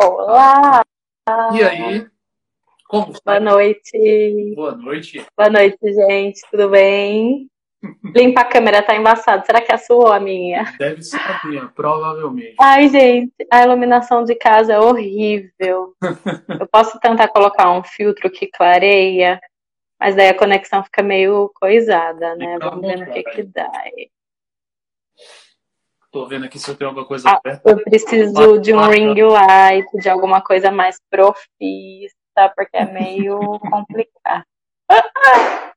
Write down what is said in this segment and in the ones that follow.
Olá! E aí? Como Boa noite. Boa noite. Boa noite, gente. Tudo bem? Limpa a câmera, tá embaçado. Será que é a sua ou a minha? Deve ser a minha, provavelmente. Ai, gente, a iluminação de casa é horrível. Eu posso tentar colocar um filtro que clareia, mas daí a conexão fica meio coisada, né? Fica Vamos ver no que que dá. aí. Tô vendo aqui se eu tenho alguma coisa Ah, aberta. eu preciso de um ring light, de alguma coisa mais profissa, porque é meio complicado.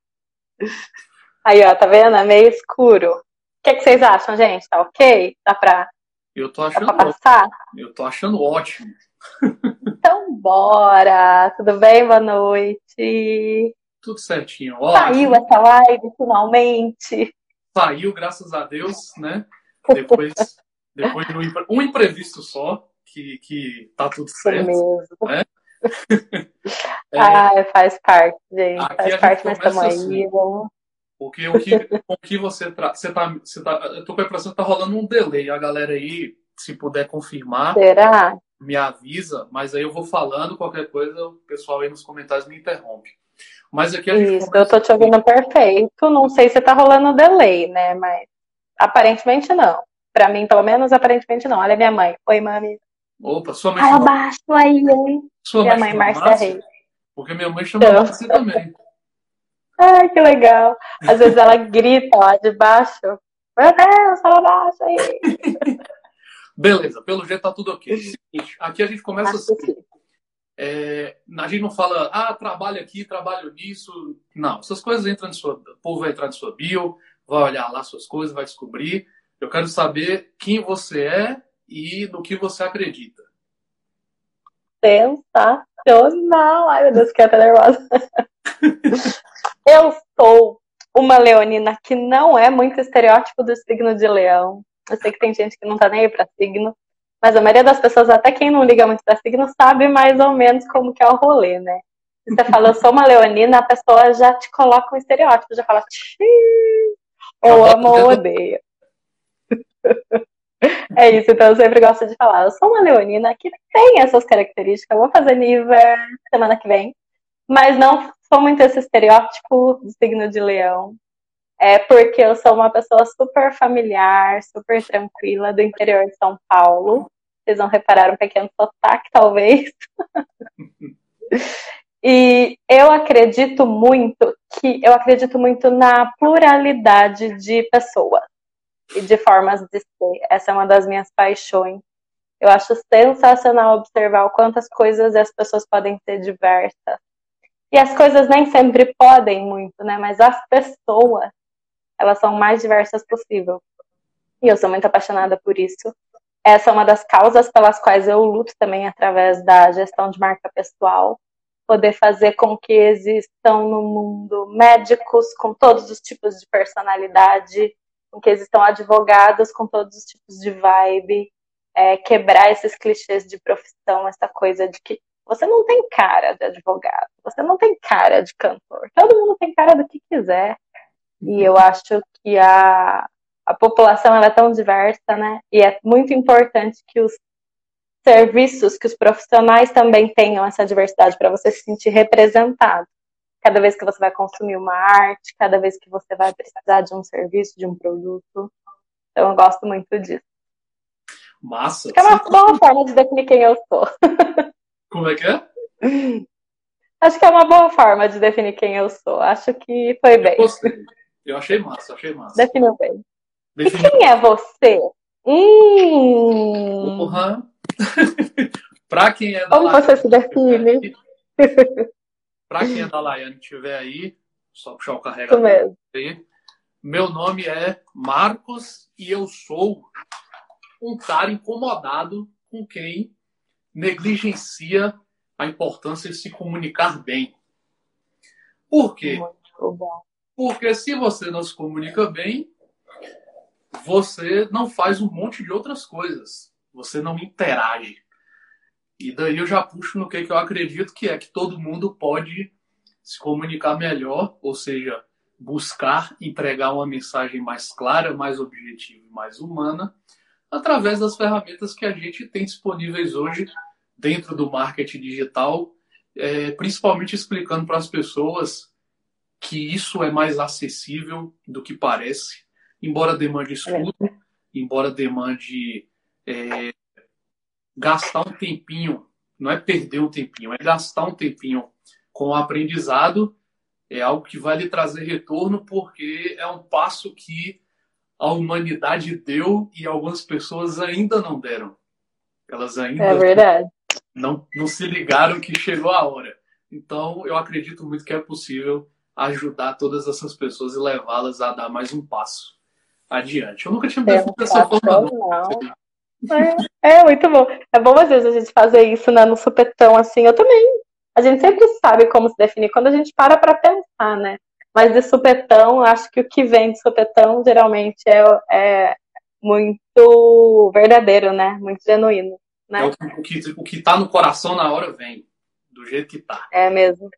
Aí, ó, tá vendo? É meio escuro. O que, que vocês acham, gente? Tá ok? Dá pra, Eu tô dá achando pra ótimo. passar? Eu tô achando ótimo. Então, bora! Tudo bem? Boa noite! Tudo certinho. Ó, Saiu essa live, finalmente! saiu, graças a Deus, né? Depois, depois de um, impre- imprevisto só, que, que tá tudo certo. mesmo. É, Ai, faz parte, gente. Faz gente parte, mas estamos assim. aí. Vamos... Porque o que, o que você, tra... você, tá, você tá. Eu tô com a impressão que tá rolando um delay. A galera aí, se puder confirmar, Será? me avisa, mas aí eu vou falando, qualquer coisa, o pessoal aí nos comentários me interrompe. Mas aqui a gente Isso, eu tô te ouvindo perfeito. Não sei se tá rolando delay, né? Mas aparentemente não. Pra mim, pelo menos, aparentemente não. Olha minha mãe. Oi, mami. Opa, sua mãe Fala baixo aí, hein? sua Minha mãe mãe, Márcia? Reis. Porque minha mãe chama Então. Márcia também. Ai, que legal. Às vezes ela grita lá de baixo. Meu Deus, fala baixo aí. Beleza, pelo jeito tá tudo ok. Seguinte, aqui a gente começa Acho assim. É, a gente não fala, ah, trabalho aqui, trabalho nisso. Não, essas coisas entram em sua. O povo vai entrar em sua bio, vai olhar lá suas coisas, vai descobrir. Eu quero saber quem você é e no que você acredita. Sensacional. Ai, meu Deus, fiquei até nervosa. Eu sou uma leonina que não é muito estereótipo do signo de leão. Eu sei que tem gente que não tá nem aí pra signo, mas a maioria das pessoas, até quem não liga muito pra signo, sabe mais ou menos como que é o rolê, né? Você fala, eu sou uma leonina, a pessoa já te coloca um estereótipo, já fala, ou ama ou odeia. É isso, então eu sempre gosto de falar, eu sou uma leonina que tem essas características, eu vou fazer nível semana que vem, mas não sou muito esse estereótipo do signo de leão. É porque eu sou uma pessoa super familiar, super tranquila, do interior de São Paulo. Vocês vão reparar um pequeno sotaque, talvez. E eu acredito muito que eu acredito muito na pluralidade de pessoas e de formas de ser. Essa é uma das minhas paixões. Eu acho sensacional observar o quanto as coisas as pessoas podem ser diversas. E as coisas nem sempre podem muito, né? Mas as pessoas, elas são mais diversas possível. E eu sou muito apaixonada por isso. Essa é uma das causas pelas quais eu luto também através da gestão de marca pessoal. Poder fazer com que existam no mundo médicos com todos os tipos de personalidade, com que existam advogados com todos os tipos de vibe, é, quebrar esses clichês de profissão, essa coisa de que você não tem cara de advogado, você não tem cara de cantor, todo mundo tem cara do que quiser. E eu acho que a, a população ela é tão diversa, né? E é muito importante que os serviços, que os profissionais também tenham essa diversidade para você se sentir representado. Cada vez que você vai consumir uma arte, cada vez que você vai precisar de um serviço, de um produto. Então eu gosto muito disso. Massa. Que é uma boa forma de definir quem eu sou. Como é que é? Acho que é uma boa forma de definir quem eu sou. Acho que foi bem. Gostei. Eu achei massa, achei massa. Definiu bem. E Definiu. quem é você? Hum, Porra. pra quem é da como você se define? Laiane, pra quem é da Laiane estiver aí, só puxar o carregador mesmo. aí. Meu nome é Marcos e eu sou um cara incomodado com quem negligencia a importância de se comunicar bem. Por quê? Porque se você não se comunica bem, você não faz um monte de outras coisas. Você não interage. E daí eu já puxo no que, que eu acredito que é que todo mundo pode se comunicar melhor, ou seja, buscar entregar uma mensagem mais clara, mais objetiva e mais humana, através das ferramentas que a gente tem disponíveis hoje dentro do marketing digital, é, principalmente explicando para as pessoas que isso é mais acessível do que parece, embora demande estudo, é. embora demande é, gastar um tempinho, não é perder um tempinho, é gastar um tempinho com o aprendizado, é algo que vai lhe trazer retorno, porque é um passo que a humanidade deu e algumas pessoas ainda não deram. Elas ainda é. Não, não se ligaram que chegou a hora. Então, eu acredito muito que é possível ajudar todas essas pessoas e levá-las a dar mais um passo adiante. Eu nunca tinha me definido dessa forma. Não. É, é, muito bom. É bom às vezes a gente fazer isso né, no supetão, assim. Eu também. A gente sempre sabe como se definir quando a gente para para pensar, né? Mas de supetão, acho que o que vem de supetão geralmente é, é muito verdadeiro, né? Muito genuíno. Né? É o, que, o que tá no coração na hora vem, do jeito que tá. É mesmo.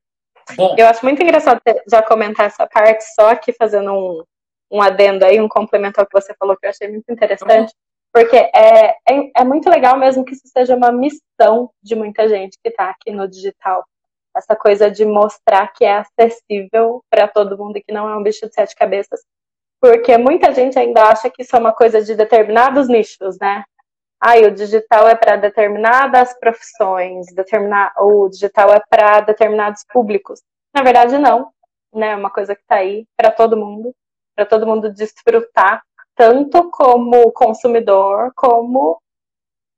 Bom. Eu acho muito engraçado já comentar essa parte, só aqui fazendo um, um adendo aí, um complemento ao que você falou, que eu achei muito interessante, porque é, é, é muito legal mesmo que isso seja uma missão de muita gente que está aqui no digital. Essa coisa de mostrar que é acessível para todo mundo e que não é um bicho de sete cabeças. Porque muita gente ainda acha que isso é uma coisa de determinados nichos, né? ah, o digital é para determinadas profissões, determinar, o digital é para determinados públicos. Na verdade, não. Né? É uma coisa que está aí para todo mundo, para todo mundo desfrutar, tanto como consumidor, como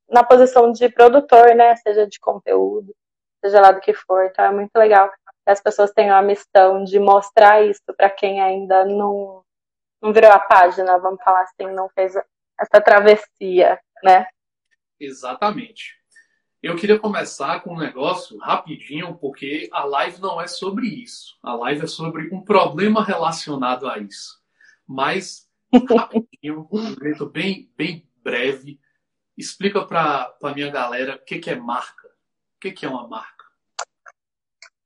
na posição de produtor, né? Seja de conteúdo, seja lá do que for. Então é muito legal que as pessoas tenham a missão de mostrar isso para quem ainda não, não virou a página, vamos falar assim, não fez essa travessia né? Exatamente. Eu queria começar com um negócio rapidinho, porque a live não é sobre isso. A live é sobre um problema relacionado a isso. Mas, rapidinho, um jeito bem, bem breve, explica para a minha galera o que, que é marca. O que, que é uma marca?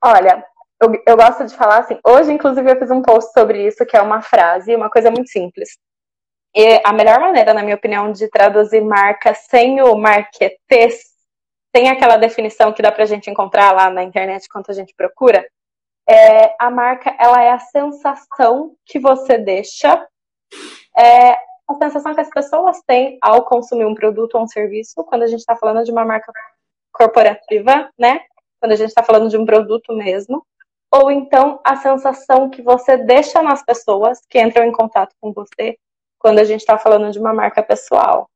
Olha, eu, eu gosto de falar assim. Hoje, inclusive, eu fiz um post sobre isso, que é uma frase, uma coisa muito simples. E a melhor maneira, na minha opinião, de traduzir marca sem o marketes, sem aquela definição que dá pra gente encontrar lá na internet quando a gente procura, é, a marca ela é a sensação que você deixa, é, a sensação que as pessoas têm ao consumir um produto ou um serviço, quando a gente está falando de uma marca corporativa, né? Quando a gente está falando de um produto mesmo, ou então a sensação que você deixa nas pessoas que entram em contato com você quando a gente está falando de uma marca pessoal.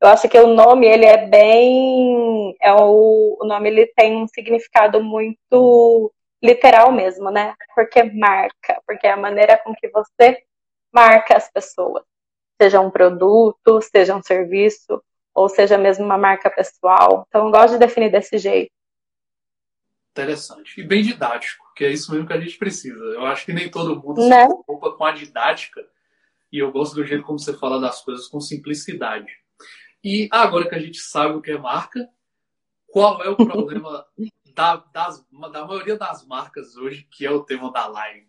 Eu acho que o nome ele é bem, é o, o nome ele tem um significado muito literal mesmo, né? Porque marca, porque é a maneira com que você marca as pessoas, seja um produto, seja um serviço, ou seja mesmo uma marca pessoal. Então, eu gosto de definir desse jeito. Interessante. E bem didático, que é isso mesmo que a gente precisa. Eu acho que nem todo mundo né? se preocupa com a didática e eu gosto do jeito como você fala das coisas com simplicidade. E agora que a gente sabe o que é marca, qual é o problema da, das, da maioria das marcas hoje, que é o tema da live?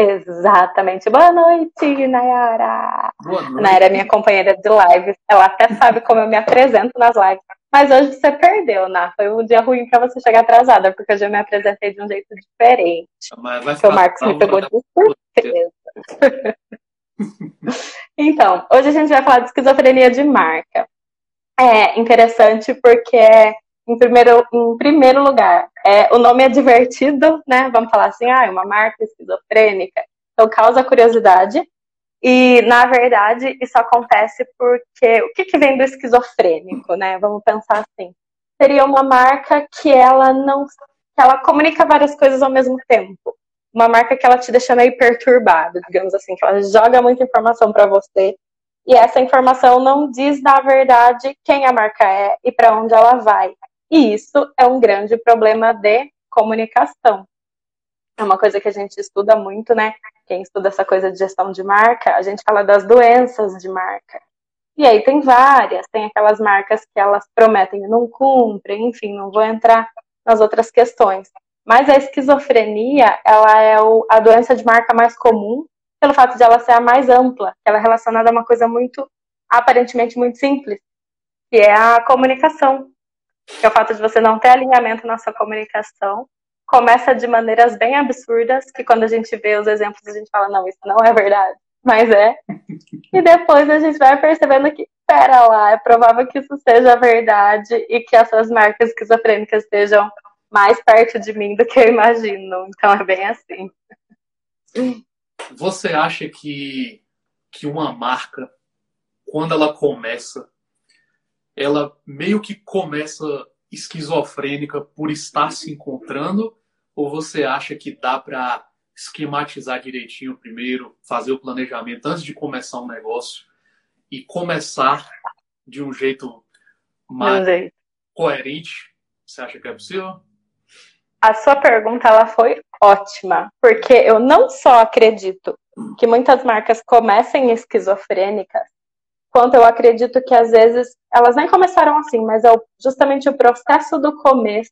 Exatamente. Boa noite, Nayara. Boa noite. Nayara é minha companheira de live. Ela até sabe como eu me apresento nas lives. Mas hoje você perdeu, Ná. Foi um dia ruim para você chegar atrasada, porque hoje eu me apresentei de um jeito diferente. Mas vai o Marcos me pegou de surpresa. então, hoje a gente vai falar de esquizofrenia de marca. É interessante porque, em primeiro, em primeiro lugar, é, o nome é divertido, né? Vamos falar assim, ah, é uma marca esquizofrênica. Então, causa curiosidade. E, na verdade, isso acontece porque o que, que vem do esquizofrênico, né? Vamos pensar assim. Seria uma marca que ela não. que ela comunica várias coisas ao mesmo tempo uma marca que ela te deixa meio perturbado, digamos assim, que ela joga muita informação para você e essa informação não diz na verdade quem a marca é e para onde ela vai. E isso é um grande problema de comunicação. É uma coisa que a gente estuda muito, né? Quem estuda essa coisa de gestão de marca, a gente fala das doenças de marca. E aí tem várias, tem aquelas marcas que elas prometem e não cumprem, enfim, não vou entrar nas outras questões. Mas a esquizofrenia, ela é o, a doença de marca mais comum, pelo fato de ela ser a mais ampla, ela é relacionada a uma coisa muito, aparentemente muito simples, que é a comunicação. Que é o fato de você não ter alinhamento na sua comunicação, começa de maneiras bem absurdas, que quando a gente vê os exemplos, a gente fala, não, isso não é verdade, mas é. E depois a gente vai percebendo que, pera lá, é provável que isso seja verdade e que essas marcas esquizofrênicas estejam mais perto de mim do que eu imagino. Então é bem assim. Você acha que, que uma marca, quando ela começa, ela meio que começa esquizofrênica por estar se encontrando? Ou você acha que dá para esquematizar direitinho primeiro, fazer o planejamento antes de começar um negócio e começar de um jeito mais coerente? Você acha que é possível? A sua pergunta ela foi ótima, porque eu não só acredito que muitas marcas comecem esquizofrênicas, quanto eu acredito que às vezes elas nem começaram assim, mas é justamente o processo do começo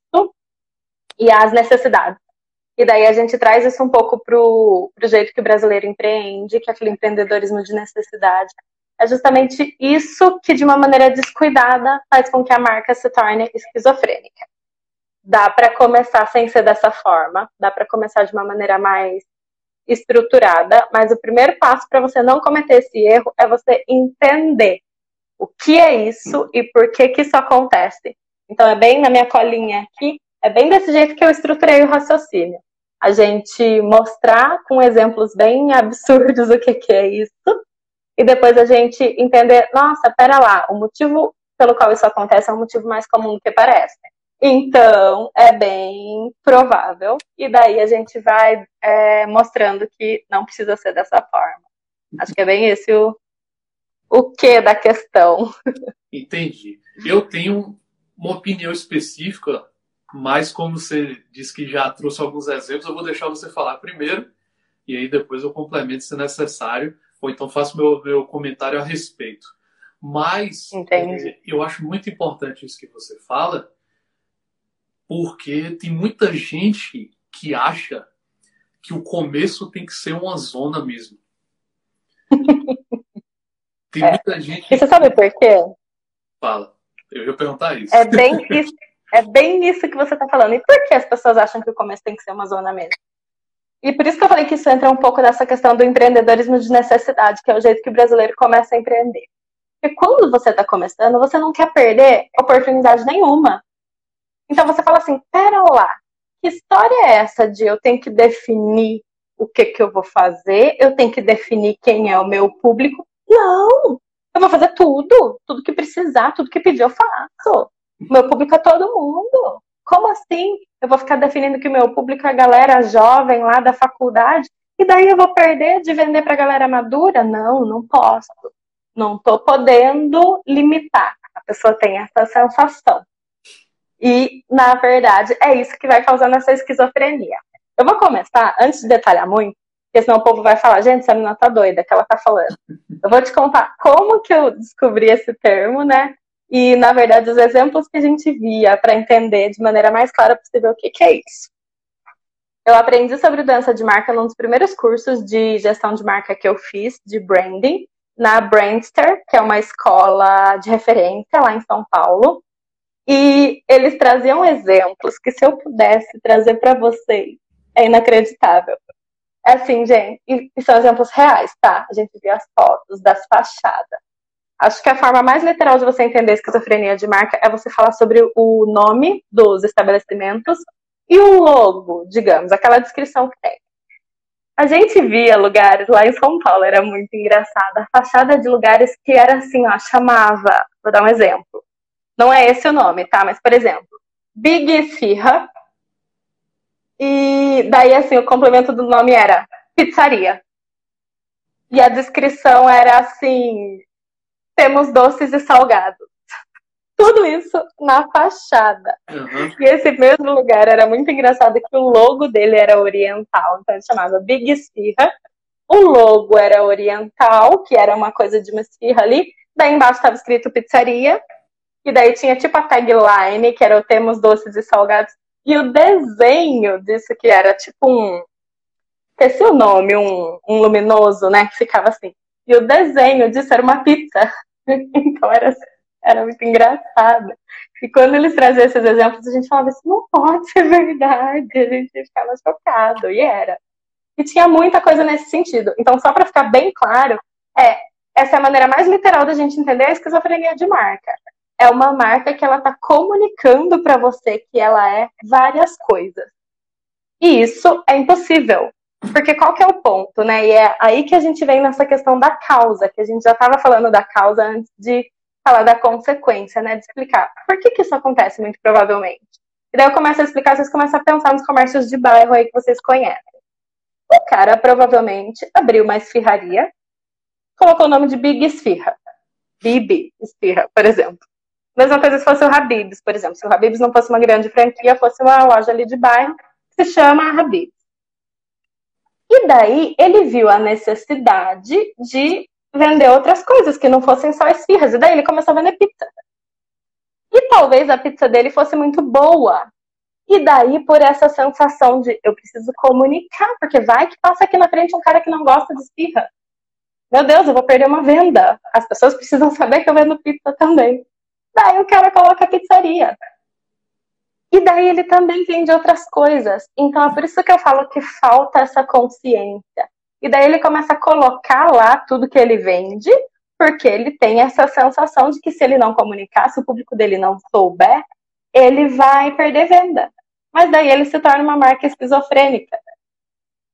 e as necessidades. E daí a gente traz isso um pouco para o jeito que o brasileiro empreende, que é aquele empreendedorismo de necessidade. É justamente isso que, de uma maneira descuidada, faz com que a marca se torne esquizofrênica. Dá para começar sem ser dessa forma, dá para começar de uma maneira mais estruturada, mas o primeiro passo para você não cometer esse erro é você entender o que é isso e por que que isso acontece. Então é bem na minha colinha aqui, é bem desse jeito que eu estruturei o raciocínio. A gente mostrar com exemplos bem absurdos o que que é isso e depois a gente entender, nossa, pera lá, o motivo pelo qual isso acontece é um motivo mais comum do que parece. Então, é bem provável. E daí a gente vai é, mostrando que não precisa ser dessa forma. Acho que é bem esse o, o que da questão. Entendi. Eu tenho uma opinião específica, mas como você disse que já trouxe alguns exemplos, eu vou deixar você falar primeiro, e aí depois eu complemento se necessário, ou então faço meu, meu comentário a respeito. Mas Entendi. eu acho muito importante isso que você fala, porque tem muita gente que acha que o começo tem que ser uma zona mesmo. Tem é. muita gente. E você sabe por quê? Fala. Eu ia perguntar isso. É bem isso, é bem isso que você está falando. E por que as pessoas acham que o começo tem que ser uma zona mesmo? E por isso que eu falei que isso entra um pouco nessa questão do empreendedorismo de necessidade, que é o jeito que o brasileiro começa a empreender. Porque quando você está começando, você não quer perder oportunidade nenhuma. Então você fala assim, pera lá, que história é essa de eu tenho que definir o que, que eu vou fazer, eu tenho que definir quem é o meu público? Não! Eu vou fazer tudo, tudo que precisar, tudo que pedir eu faço. Meu público é todo mundo. Como assim? Eu vou ficar definindo que o meu público é a galera jovem lá da faculdade e daí eu vou perder de vender para a galera madura? Não, não posso. Não estou podendo limitar. A pessoa tem essa sensação. E, na verdade, é isso que vai causando essa esquizofrenia. Eu vou começar, antes de detalhar muito, porque senão o povo vai falar, gente, essa menina tá doida, que ela tá falando. Eu vou te contar como que eu descobri esse termo, né? E, na verdade, os exemplos que a gente via para entender de maneira mais clara possível o que, que é isso. Eu aprendi sobre doença de marca num dos primeiros cursos de gestão de marca que eu fiz, de branding, na Brandster, que é uma escola de referência lá em São Paulo. E eles traziam exemplos que, se eu pudesse trazer para vocês, é inacreditável. É assim, gente, e, são exemplos reais, tá? A gente viu as fotos das fachadas. Acho que a forma mais literal de você entender esquizofrenia de marca é você falar sobre o nome dos estabelecimentos e o logo, digamos, aquela descrição que tem. A gente via lugares lá em São Paulo, era muito engraçado. A fachada de lugares que era assim, ó, chamava, vou dar um exemplo. Não é esse o nome, tá? Mas, por exemplo, Big Esfirra. E daí, assim, o complemento do nome era pizzaria. E a descrição era assim: temos doces e salgados. Tudo isso na fachada. Uhum. E esse mesmo lugar era muito engraçado que o logo dele era oriental, então ele chamava Big Esfirra. O logo era oriental, que era uma coisa de uma esfirra ali. Daí embaixo estava escrito pizzaria. E daí tinha tipo a tagline, que era o temos doces e salgados. E o desenho disso, que era tipo um. Esse o nome, um, um luminoso, né? Que ficava assim. E o desenho disso era uma pizza. então era, era muito engraçado. E quando eles traziam esses exemplos, a gente falava, isso não pode ser verdade. A gente ficava chocado, e era. E tinha muita coisa nesse sentido. Então, só para ficar bem claro, é, essa é a maneira mais literal da gente entender a esquizofrenia de marca. É uma marca que ela está comunicando para você que ela é várias coisas. E isso é impossível. Porque qual que é o ponto, né? E é aí que a gente vem nessa questão da causa, que a gente já estava falando da causa antes de falar da consequência, né? De explicar por que, que isso acontece, muito provavelmente. E daí eu começo a explicar, vocês começam a pensar nos comércios de bairro aí que vocês conhecem. O cara provavelmente abriu uma esfirraria, colocou o nome de Big Esfirra. Bibi Esfirra, por exemplo. Mesma coisa se fosse o Habib's, por exemplo. Se o Habib's não fosse uma grande franquia, fosse uma loja ali de bairro, se chama Habib's. E daí ele viu a necessidade de vender outras coisas que não fossem só esfirras. E daí ele começou a vender pizza. E talvez a pizza dele fosse muito boa. E daí, por essa sensação de eu preciso comunicar, porque vai que passa aqui na frente um cara que não gosta de esfirra. Meu Deus, eu vou perder uma venda. As pessoas precisam saber que eu vendo pizza também. Daí o cara coloca a pizzaria. E daí ele também vende outras coisas. Então é por isso que eu falo que falta essa consciência. E daí ele começa a colocar lá tudo que ele vende, porque ele tem essa sensação de que se ele não comunicar, se o público dele não souber, ele vai perder venda. Mas daí ele se torna uma marca esquizofrênica.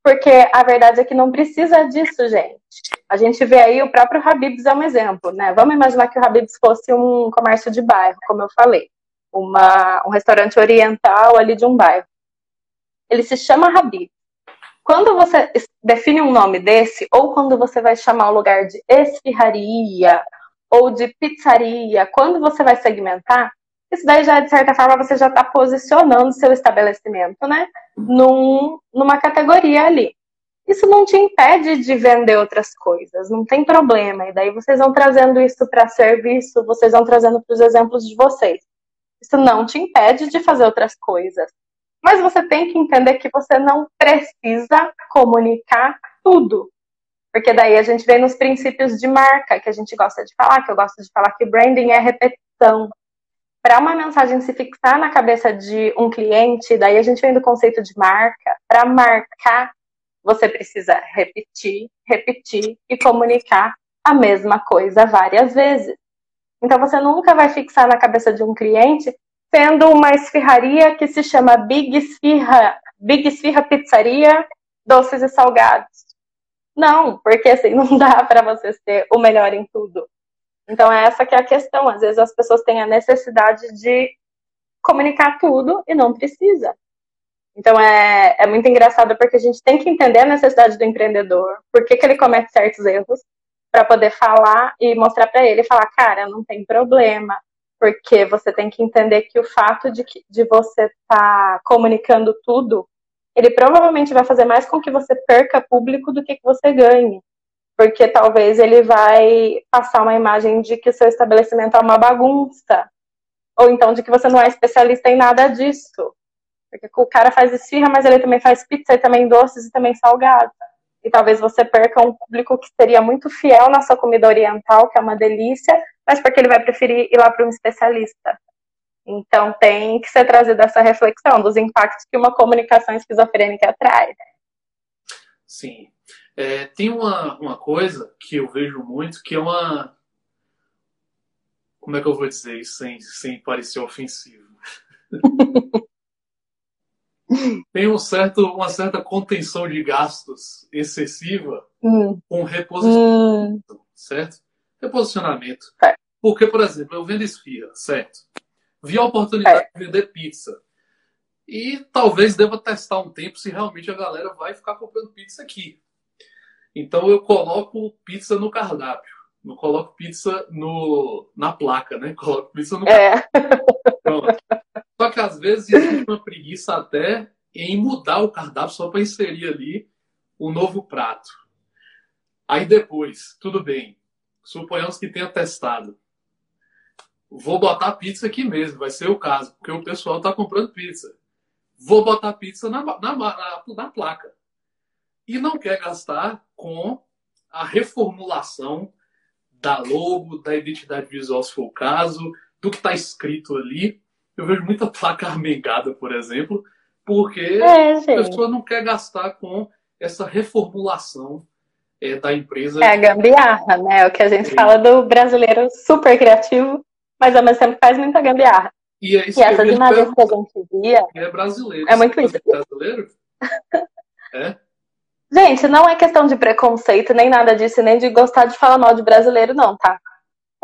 Porque a verdade é que não precisa disso, gente. A gente vê aí o próprio Habib's é um exemplo, né? Vamos imaginar que o Habib's fosse um comércio de bairro, como eu falei uma, um restaurante oriental ali de um bairro. Ele se chama Habib. Quando você define um nome desse, ou quando você vai chamar o lugar de esfirraria ou de pizzaria, quando você vai segmentar, isso daí já, de certa forma, você já está posicionando seu estabelecimento, né? Num, numa categoria ali. Isso não te impede de vender outras coisas, não tem problema. E daí vocês vão trazendo isso para serviço, vocês vão trazendo para os exemplos de vocês. Isso não te impede de fazer outras coisas. Mas você tem que entender que você não precisa comunicar tudo. Porque daí a gente vem nos princípios de marca, que a gente gosta de falar, que eu gosto de falar que branding é repetição. Para uma mensagem se fixar na cabeça de um cliente, daí a gente vem do conceito de marca. Para marcar, você precisa repetir, repetir e comunicar a mesma coisa várias vezes. Então você nunca vai fixar na cabeça de um cliente tendo uma esfirraria que se chama Big Esfirra, Big Esfirra Pizzaria, doces e salgados. Não, porque assim não dá para você ser o melhor em tudo. Então é essa que é a questão. Às vezes as pessoas têm a necessidade de comunicar tudo e não precisa. Então é, é muito engraçado porque a gente tem que entender a necessidade do empreendedor, por que, que ele comete certos erros, para poder falar e mostrar para ele, falar, cara, não tem problema, porque você tem que entender que o fato de, que, de você estar tá comunicando tudo, ele provavelmente vai fazer mais com que você perca público do que que você ganhe. Porque talvez ele vai passar uma imagem de que o seu estabelecimento é uma bagunça. Ou então de que você não é especialista em nada disso. Porque o cara faz esfirra, mas ele também faz pizza e também doces e também salgado e talvez você perca um público que seria muito fiel na sua comida oriental, que é uma delícia, mas porque ele vai preferir ir lá para um especialista. Então tem que ser trazida essa reflexão dos impactos que uma comunicação esquizofrênica traz. Sim. É, tem uma, uma coisa que eu vejo muito que é uma. Como é que eu vou dizer isso sem, sem parecer ofensivo? tem um certo, uma certa contenção de gastos excessiva hum. com reposicionamento, hum. certo? Reposicionamento. É. Porque, por exemplo, eu vendo esfirra, certo? Vi a oportunidade é. de vender pizza. E talvez deva testar um tempo se realmente a galera vai ficar comprando pizza aqui. Então eu coloco pizza no cardápio. Não coloco pizza no, na placa, né? Coloco pizza no é. Pronto. Só que às vezes existe uma preguiça até em mudar o cardápio só para inserir ali o um novo prato. Aí depois, tudo bem. Suponhamos que tenha testado. Vou botar pizza aqui mesmo, vai ser o caso, porque o pessoal está comprando pizza. Vou botar pizza na, na, na, na placa. E não quer gastar com a reformulação da logo, da identidade visual, se for o caso, do que está escrito ali. Eu vejo muita placa armengada, por exemplo, porque É, a pessoa não quer gastar com essa reformulação é, da empresa. É a gambiarra, né? É o que a gente Sim. fala do brasileiro super criativo, mas ao mesmo tempo faz muita gambiarra. E é isso E essas imagens que a gente via, é brasileiro. É muito Você isso. é brasileiro? É? Gente, não é questão de preconceito, nem nada disso, nem de gostar de falar mal de brasileiro, não, tá?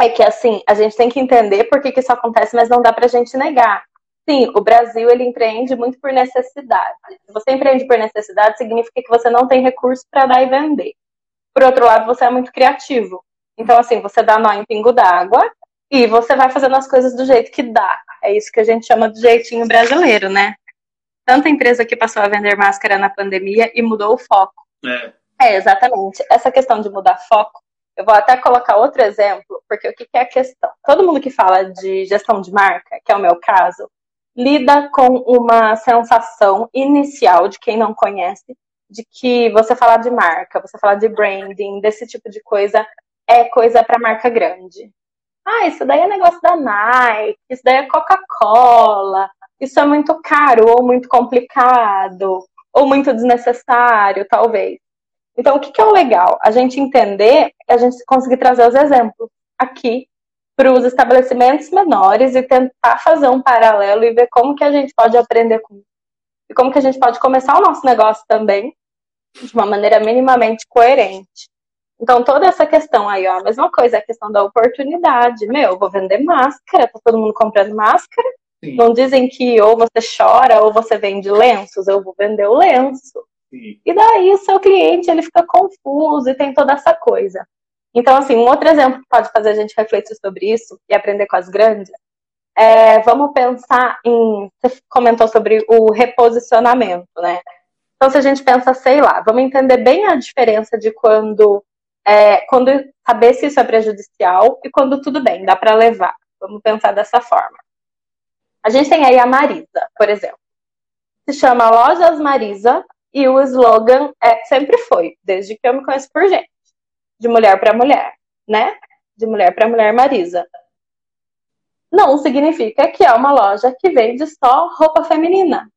É que assim, a gente tem que entender por que, que isso acontece, mas não dá pra gente negar. Sim, o Brasil ele empreende muito por necessidade. Se você empreende por necessidade, significa que você não tem recurso para dar e vender. Por outro lado, você é muito criativo. Então, assim, você dá nó em pingo d'água e você vai fazendo as coisas do jeito que dá. É isso que a gente chama de jeitinho brasileiro, né? Tanta empresa que passou a vender máscara na pandemia e mudou o foco. É. É, exatamente. Essa questão de mudar foco, eu vou até colocar outro exemplo, porque o que que é a questão? Todo mundo que fala de gestão de marca, que é o meu caso, lida com uma sensação inicial de quem não conhece, de que você falar de marca, você falar de branding, desse tipo de coisa, é coisa para marca grande. Ah, isso daí é negócio da Nike, isso daí é Coca-Cola, isso é muito caro ou muito complicado, ou muito desnecessário, talvez. Então, o que, que é o legal? A gente entender, a gente conseguir trazer os exemplos aqui para os estabelecimentos menores e tentar fazer um paralelo e ver como que a gente pode aprender com isso. E como que a gente pode começar o nosso negócio também de uma maneira minimamente coerente. Então, toda essa questão aí, ó, a mesma coisa, a questão da oportunidade. Meu, eu vou vender máscara, tá todo mundo comprando máscara. Sim, Não dizem que ou você chora ou você vende lenços, eu vou vender o lenço. sim. E daí o seu cliente ele fica confuso e tem toda essa coisa. Então, assim, um outro exemplo que pode fazer a gente refletir sobre isso e aprender com as grandes é, vamos pensar em. Você comentou sobre o reposicionamento, né? Então, se a gente pensa, sei lá, vamos entender bem a diferença de quando. É, quando saber se isso é prejudicial e quando tudo bem, dá para levar. Vamos pensar dessa forma. A gente tem aí a Marisa, por exemplo. Se chama Lojas Marisa e o slogan é, sempre foi, desde que eu me conheço por gente, de mulher para mulher, né? De mulher para mulher Marisa. Não significa que é uma loja que vende só roupa feminina.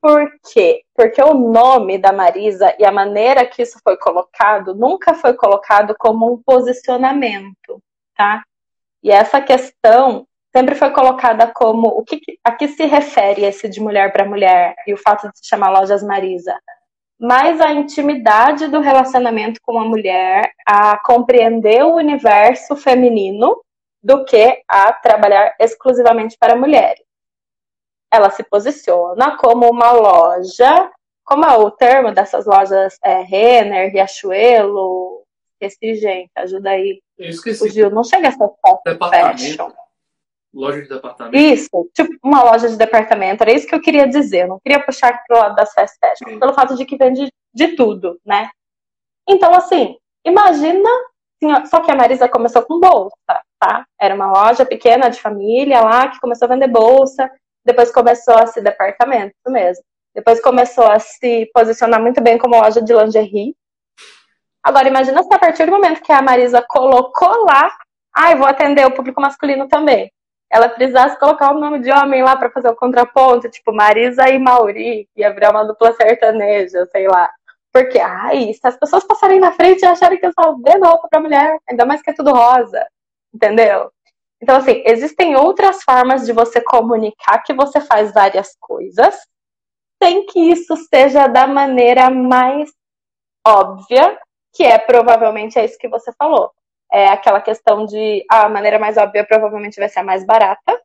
Por quê? Porque o nome da Marisa e a maneira que isso foi colocado nunca foi colocado como um posicionamento, tá? E essa questão sempre foi colocada como o que a que se refere esse de mulher para mulher e o fato de se chamar Lojas Marisa? Mais a intimidade do relacionamento com a mulher, a compreender o universo feminino do que a trabalhar exclusivamente para mulheres. Ela se posiciona como uma loja, como é o termo dessas lojas é, Renner, Riachuelo, esqueci, gente, ajuda aí. Eu esqueci. Fugiu, não chega a ser fashion. Loja de departamento. Isso, tipo uma loja de departamento, era isso que eu queria dizer. Eu não queria puxar pro lado das fast fashion, pelo fato de que vende de tudo, né? Então, assim, imagina, só que a Marisa começou com bolsa, tá? Era uma loja pequena de família lá que começou a vender bolsa, depois começou a se departamento, mesmo. Depois começou a se posicionar muito bem como loja de lingerie. Agora, imagina se a partir do momento que a Marisa colocou lá, ah, eu vou atender o público masculino também ela precisasse colocar o nome de homem lá para fazer o contraponto, tipo Marisa e Mauri, ia virar uma dupla sertaneja, sei lá. Porque, ai, se as pessoas passarem na frente e acharem que eu só vendo roupa pra mulher, ainda mais que é tudo rosa, entendeu? Então, assim, existem outras formas de você comunicar que você faz várias coisas, sem que isso seja da maneira mais óbvia, que é provavelmente é isso que você falou é aquela questão de ah, a maneira mais óbvia provavelmente vai ser a mais barata,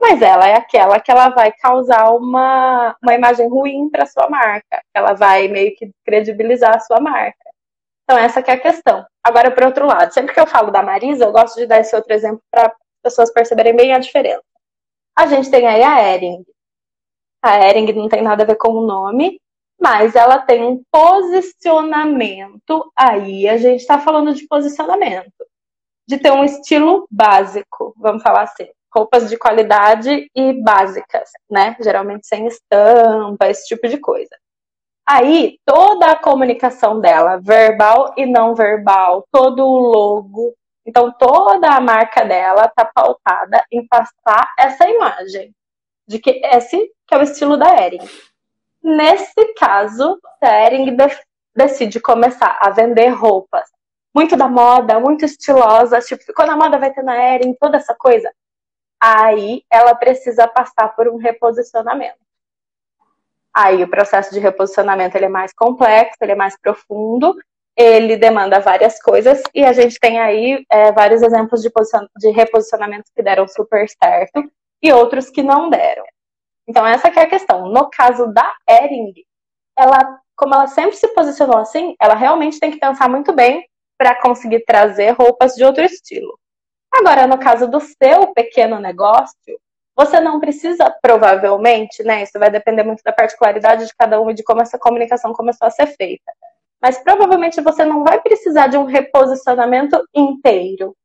mas ela é aquela que ela vai causar uma, uma imagem ruim para sua marca. Ela vai meio que credibilizar a sua marca. Então essa é a questão. Agora, por outro lado, sempre que eu falo da Marisa, eu gosto de dar esse outro exemplo para as pessoas perceberem bem a diferença. A gente tem aí a Ering. A Ering não tem nada a ver com o nome, mas ela tem um posicionamento. Aí a gente está falando de posicionamento, de ter um estilo básico, vamos falar assim, roupas de qualidade e básicas, né? Geralmente sem estampa, esse tipo de coisa. Aí toda a comunicação dela, verbal e não verbal, todo o logo. Então, toda a marca dela está pautada em passar essa imagem de que esse que é o estilo da Ering. Nesse caso, a Ering decide começar a vender roupas muito da moda, muito estilosa, tipo, quando a moda vai ter na Ering, toda essa coisa, aí ela precisa passar por um reposicionamento. Aí o processo de reposicionamento ele é mais complexo, ele é mais profundo, ele demanda várias coisas e a gente tem aí é, vários exemplos de, de reposicionamentos que deram super certo e outros que não deram. Então essa é a questão. No caso da Ering, ela, como ela sempre se posicionou assim, ela realmente tem que pensar muito bem para conseguir trazer roupas de outro estilo. Agora, no caso do seu pequeno negócio, você não precisa, provavelmente, né? Isso vai depender muito da particularidade de cada um e de como essa comunicação começou a ser feita. Mas provavelmente você não vai precisar de um reposicionamento inteiro.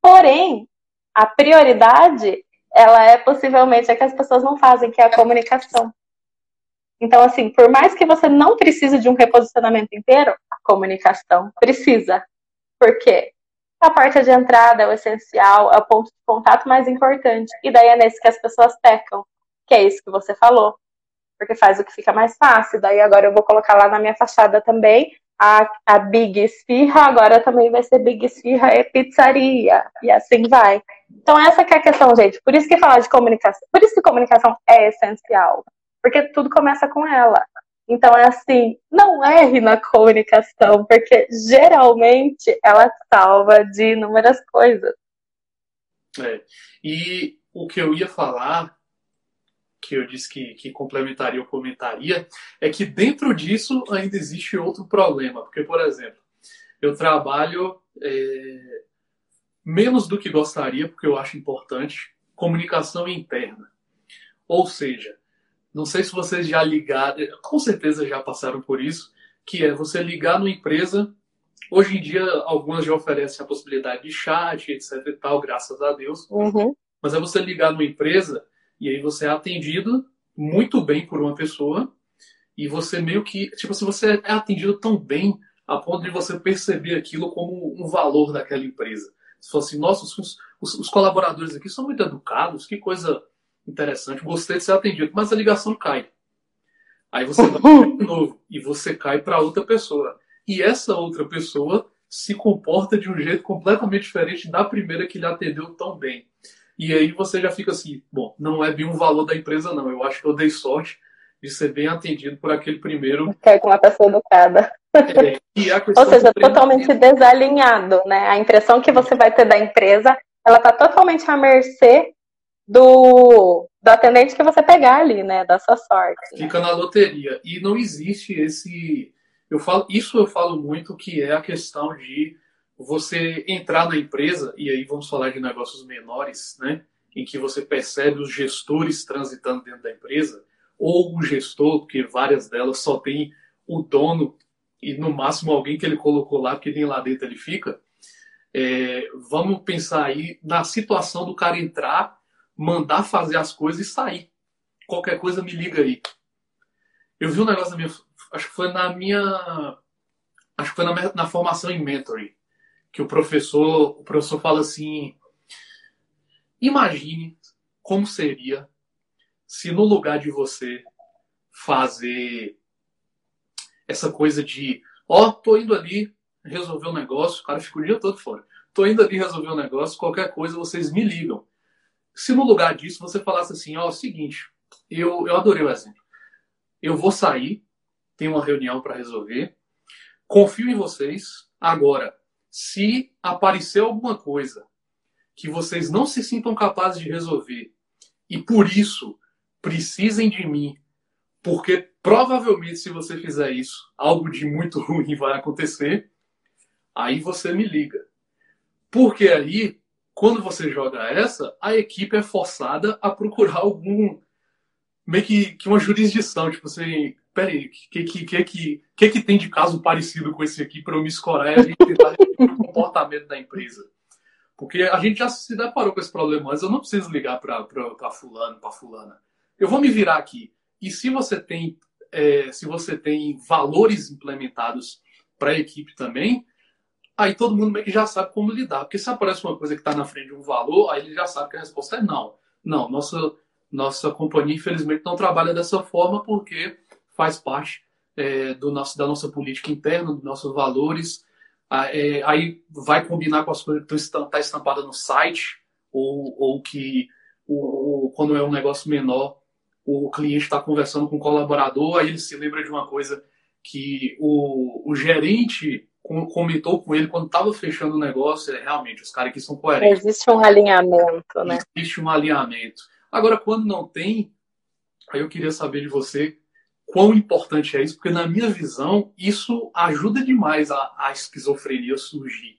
Porém, a prioridade, ela é possivelmente a que as pessoas não fazem, que é a comunicação. Então, assim, por mais que você não precise de um reposicionamento inteiro, a comunicação precisa. Por quê? A porta de entrada é o essencial, é o ponto de contato mais importante. E daí é nesse que as pessoas pecam, que é isso que você falou. Porque faz o que fica mais fácil. Daí agora eu vou colocar lá na minha fachada também a, a Big Esfirra, agora também vai ser Big Esfirra e pizzaria. E assim vai. Então essa é a questão, gente. Por isso que falar de comunicação, por isso que comunicação é essencial. Porque tudo começa com ela. Então é assim, não erre na comunicação, porque geralmente ela salva de inúmeras coisas. É. E o que eu ia falar, que eu disse que, que complementaria ou comentaria, é que dentro disso ainda existe outro problema. Porque, por exemplo, eu trabalho é, menos do que gostaria, porque eu acho importante, comunicação interna. Ou seja, não sei se vocês já ligaram, com certeza já passaram por isso, que é você ligar numa empresa. Hoje em dia, algumas já oferecem a possibilidade de chat, etc e tal, graças a Deus. Uhum. Mas é você ligar numa empresa e aí você é atendido muito bem por uma pessoa e você meio que, tipo, se você é atendido tão bem a ponto de você perceber aquilo como um valor daquela empresa. Se fosse assim, nossa, os, os, os colaboradores aqui são muito educados, que coisa interessante, gostei de ser atendido, mas a ligação cai. Aí você vai de novo e você cai para outra pessoa. E essa outra pessoa se comporta de um jeito completamente diferente da primeira que lhe atendeu tão bem. E aí você já fica assim, bom, não é bem um valor da empresa não. Eu acho que eu dei sorte de ser bem atendido por aquele primeiro. É com uma pessoa educada. É, Ou seja, totalmente desalinhado, né? A impressão que você vai ter da empresa, ela está totalmente à mercê do, do atendente que você pegar ali, né? Da sua sorte. Fica na loteria. E não existe esse. Eu falo, isso eu falo muito que é a questão de você entrar na empresa, e aí vamos falar de negócios menores, né? Em que você percebe os gestores transitando dentro da empresa, ou o gestor, porque várias delas só tem o dono e no máximo alguém que ele colocou lá, porque nem lá dentro ele fica. É, vamos pensar aí na situação do cara entrar mandar fazer as coisas e sair. Qualquer coisa me liga aí. Eu vi um negócio na minha. Acho que foi na minha. Acho que foi na, na formação em mentoring. Que o professor, o professor fala assim: imagine como seria se no lugar de você fazer essa coisa de ó, oh, tô indo ali resolver um negócio, o cara fica o dia todo fora. Tô indo ali resolver um negócio, qualquer coisa vocês me ligam. Se no lugar disso você falasse assim, ó, é o seguinte, eu, eu adorei o exemplo. Eu vou sair, tenho uma reunião para resolver, confio em vocês. Agora, se aparecer alguma coisa que vocês não se sintam capazes de resolver e por isso precisem de mim, porque provavelmente se você fizer isso, algo de muito ruim vai acontecer, aí você me liga. Porque aí quando você joga essa, a equipe é forçada a procurar algum. meio que, que uma jurisdição. Tipo assim, peraí, o que, que, que, que, que, que tem de caso parecido com esse aqui para eu me escorar e a gente tentar o comportamento da empresa? Porque a gente já se deparou com esse problema, mas eu não preciso ligar para fulano, para fulana. Eu vou me virar aqui. E se você tem, é, se você tem valores implementados para a equipe também, aí todo mundo meio que já sabe como lidar. Porque se aparece uma coisa que está na frente de um valor, aí ele já sabe que a resposta é não. Não, nossa, nossa companhia, infelizmente, não trabalha dessa forma porque faz parte é, do nosso, da nossa política interna, dos nossos valores. É, aí vai combinar com as coisas que estão tá estampadas no site, ou, ou que ou, ou, quando é um negócio menor, o cliente está conversando com o colaborador, aí ele se lembra de uma coisa que o, o gerente comentou com ele quando estava fechando o negócio, é, realmente, os caras aqui são coerentes. Existe um alinhamento, né? Existe um alinhamento. Agora, quando não tem, aí eu queria saber de você quão importante é isso, porque na minha visão, isso ajuda demais a, a esquizofrenia surgir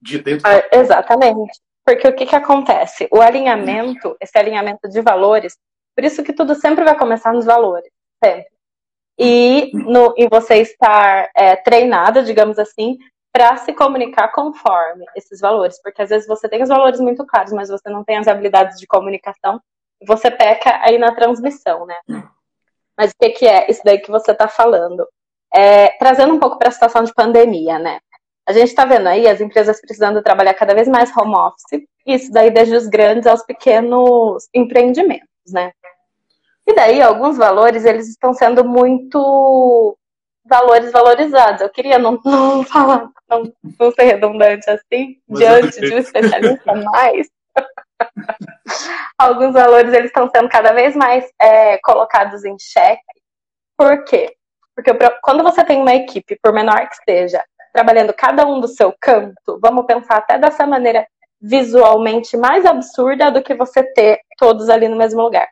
de dentro. Ah, exatamente. Porque o que, que acontece? O alinhamento, esse alinhamento de valores, por isso que tudo sempre vai começar nos valores, sempre e no, em você estar é, treinada, digamos assim, para se comunicar conforme esses valores, porque às vezes você tem os valores muito claros, mas você não tem as habilidades de comunicação, você peca aí na transmissão, né? Mas o que, que é isso daí que você está falando? É, trazendo um pouco para a situação de pandemia, né? A gente está vendo aí as empresas precisando trabalhar cada vez mais home office, isso daí desde os grandes aos pequenos empreendimentos, né? E daí, alguns valores, eles estão sendo muito valores valorizados. Eu queria não, não falar, não, não ser redundante assim, Mas diante de um especialista mais. alguns valores, eles estão sendo cada vez mais é, colocados em xeque. Por quê? Porque quando você tem uma equipe, por menor que seja, trabalhando cada um do seu canto, vamos pensar até dessa maneira visualmente mais absurda do que você ter todos ali no mesmo lugar.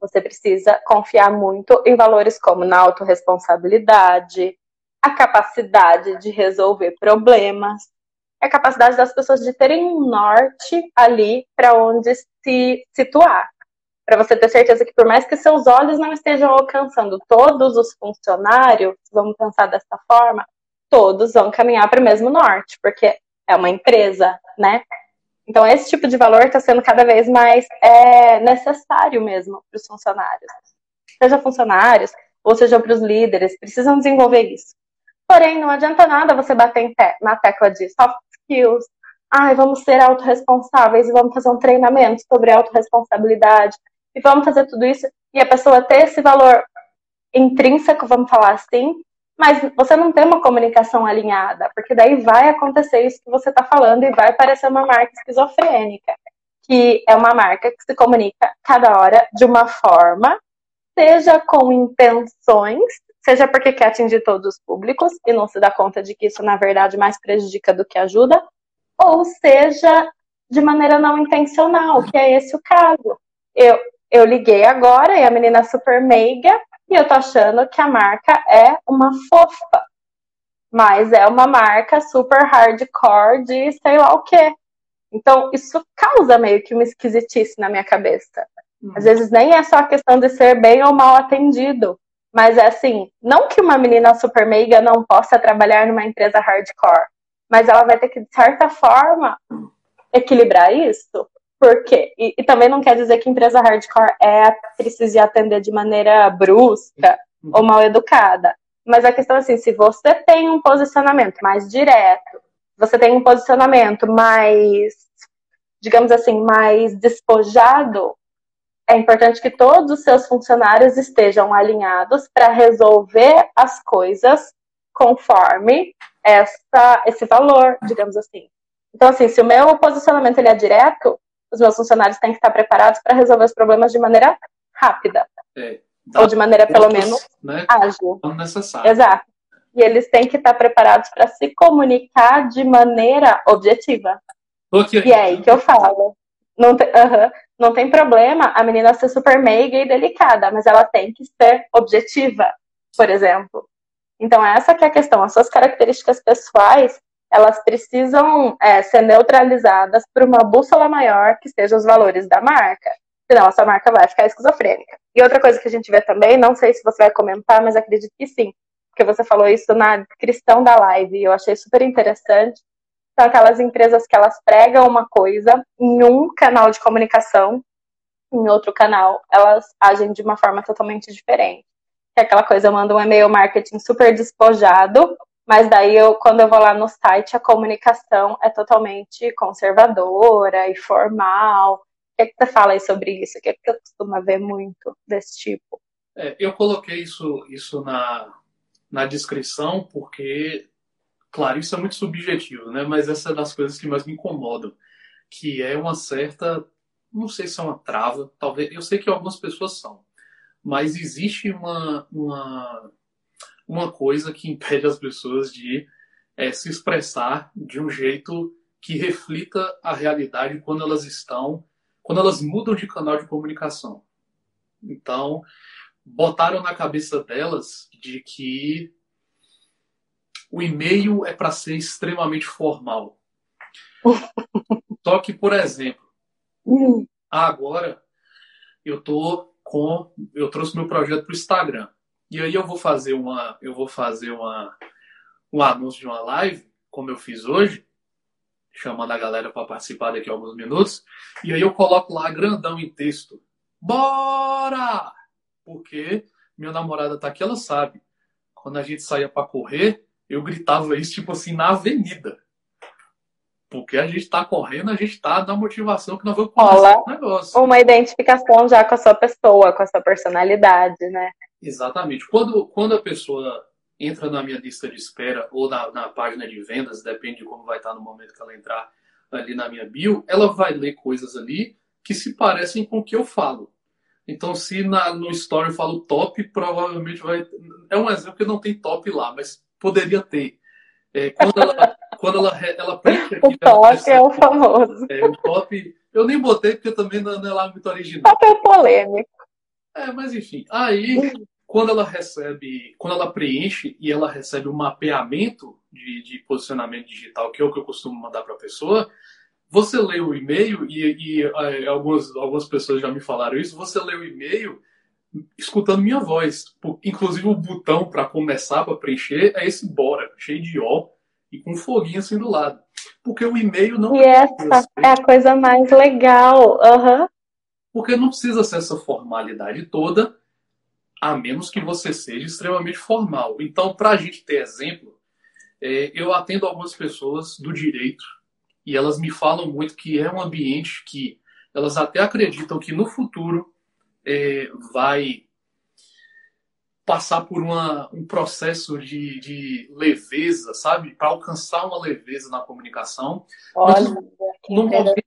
Você precisa confiar muito em valores como na autorresponsabilidade, a capacidade de resolver problemas, a capacidade das pessoas de terem um norte ali para onde se situar. Para você ter certeza que, por mais que seus olhos não estejam alcançando todos os funcionários, vamos pensar dessa forma, todos vão caminhar para o mesmo norte, porque é uma empresa, né? Então, esse tipo de valor está sendo cada vez mais é, necessário mesmo para os funcionários. Seja funcionários, ou seja para os líderes, precisam desenvolver isso. Porém, não adianta nada você bater na tecla de skills, ai, vamos ser autorresponsáveis e vamos fazer um treinamento sobre autorresponsabilidade e vamos fazer tudo isso e a pessoa ter esse valor intrínseco, vamos falar assim, mas você não tem uma comunicação alinhada, porque daí vai acontecer isso que você está falando e vai parecer uma marca esquizofrênica, que é uma marca que se comunica cada hora de uma forma, seja com intenções, seja porque quer atingir todos os públicos e não se dá conta de que isso, na verdade, mais prejudica do que ajuda, ou seja de maneira não intencional, que é esse o caso. Eu, eu liguei agora e a menina super meiga e eu tô achando que a marca é uma fofa. Mas é uma marca super hardcore de sei lá o quê. Então, isso causa meio que uma esquisitice na minha cabeça. Às vezes nem é só a questão de ser bem ou mal atendido. Mas é assim, não que uma menina super meiga não possa trabalhar numa empresa hardcore, mas ela vai ter que, de certa forma, equilibrar isso. Por quê? E, e, também não quer dizer que empresa hardcore é precise atender de maneira brusca uhum. ou mal educada. Mas a questão é assim, se você tem um posicionamento mais direto, você tem um posicionamento mais, digamos assim, mais despojado, é importante que todos os seus funcionários estejam alinhados para resolver as coisas conforme essa, esse valor, digamos assim. Então, assim, se o meu posicionamento ele é direto, os meus funcionários têm que estar preparados para resolver os problemas de maneira rápida. É, ou de maneira, pelo menos, né, ágil. Necessário. Exato. E eles têm que estar preparados para se comunicar de maneira objetiva. E é aí que eu falo. Não -huh, não tem problema a menina ser super meiga e delicada, mas ela tem que ser objetiva, por exemplo. Então, essa que é a questão. As suas características pessoais elas precisam é, ser neutralizadas por uma bússola maior que seja os valores da marca. Senão essa marca vai ficar esquizofrênica. E outra coisa que a gente vê também, não sei se você vai comentar, mas acredito que sim, porque você falou isso na descrição da live e eu achei super interessante. São aquelas empresas que elas pregam uma coisa em um canal de comunicação, em outro canal elas agem de uma forma totalmente diferente. Que é aquela coisa, manda um e-mail marketing super despojado, Mas daí eu, quando eu vou lá no site, a comunicação é totalmente conservadora e formal. O que, é que você fala aí sobre isso? O que, é que você costuma ver muito desse tipo? É, eu coloquei isso, isso na, na descrição porque, claro, isso é muito subjetivo, né? Mas essa é das coisas que mais me incomodam, que é uma certa, não sei se é uma trava, talvez, eu sei que algumas pessoas são, mas existe uma, uma, uma coisa que impede as pessoas de é, se expressar de um jeito que reflita a realidade quando elas estão, quando elas mudam de canal de comunicação. Então, botaram na cabeça delas de que o e-mail é para ser extremamente formal. Só que, por exemplo, agora eu tô com eu trouxe meu projeto para o Instagram. E aí eu vou fazer uma eu vou fazer uma um anúncio de uma live, como eu fiz hoje, chamando a galera para participar daqui a alguns minutos, e aí eu coloco lá grandão em texto. Bora! Porque minha namorada tá aqui, ela sabe. Quando a gente saía para correr, eu gritava isso tipo assim na avenida. Porque a gente está correndo, a gente está na motivação que nós vamos começar o negócio. Uma identificação já com a sua pessoa, com a sua personalidade, né? Exatamente. Quando, quando a pessoa entra na minha lista de espera ou na, na página de vendas, depende de como vai estar no momento que ela entrar ali na minha bio, ela vai ler coisas ali que se parecem com o que eu falo. Então, se na, no story eu falo top, provavelmente vai. É um exemplo que não tem top lá, mas poderia ter. É, quando ela, quando ela, ela preenche aqui. O top é o famoso. É, o top. Eu nem botei porque também não, é lá muito original. Top é polêmico. É, mas enfim. Aí, quando ela recebe, quando ela preenche e ela recebe um mapeamento de, de posicionamento digital, que é o que eu costumo mandar para a pessoa, você lê o e-mail, e, e é, algumas, algumas pessoas já me falaram isso, você lê o e-mail escutando minha voz. Inclusive o botão para começar, para preencher, é esse bora, cheio de ó e com um foguinho assim do lado. Porque o e-mail não. E essa é a coisa mais legal. Uhum. Porque não precisa ser essa formalidade toda, a menos que você seja extremamente formal. Então, para a gente ter exemplo, é, eu atendo algumas pessoas do direito e elas me falam muito que é um ambiente que elas até acreditam que no futuro é, vai passar por uma, um processo de, de leveza, sabe? Para alcançar uma leveza na comunicação. Olha, no, momento,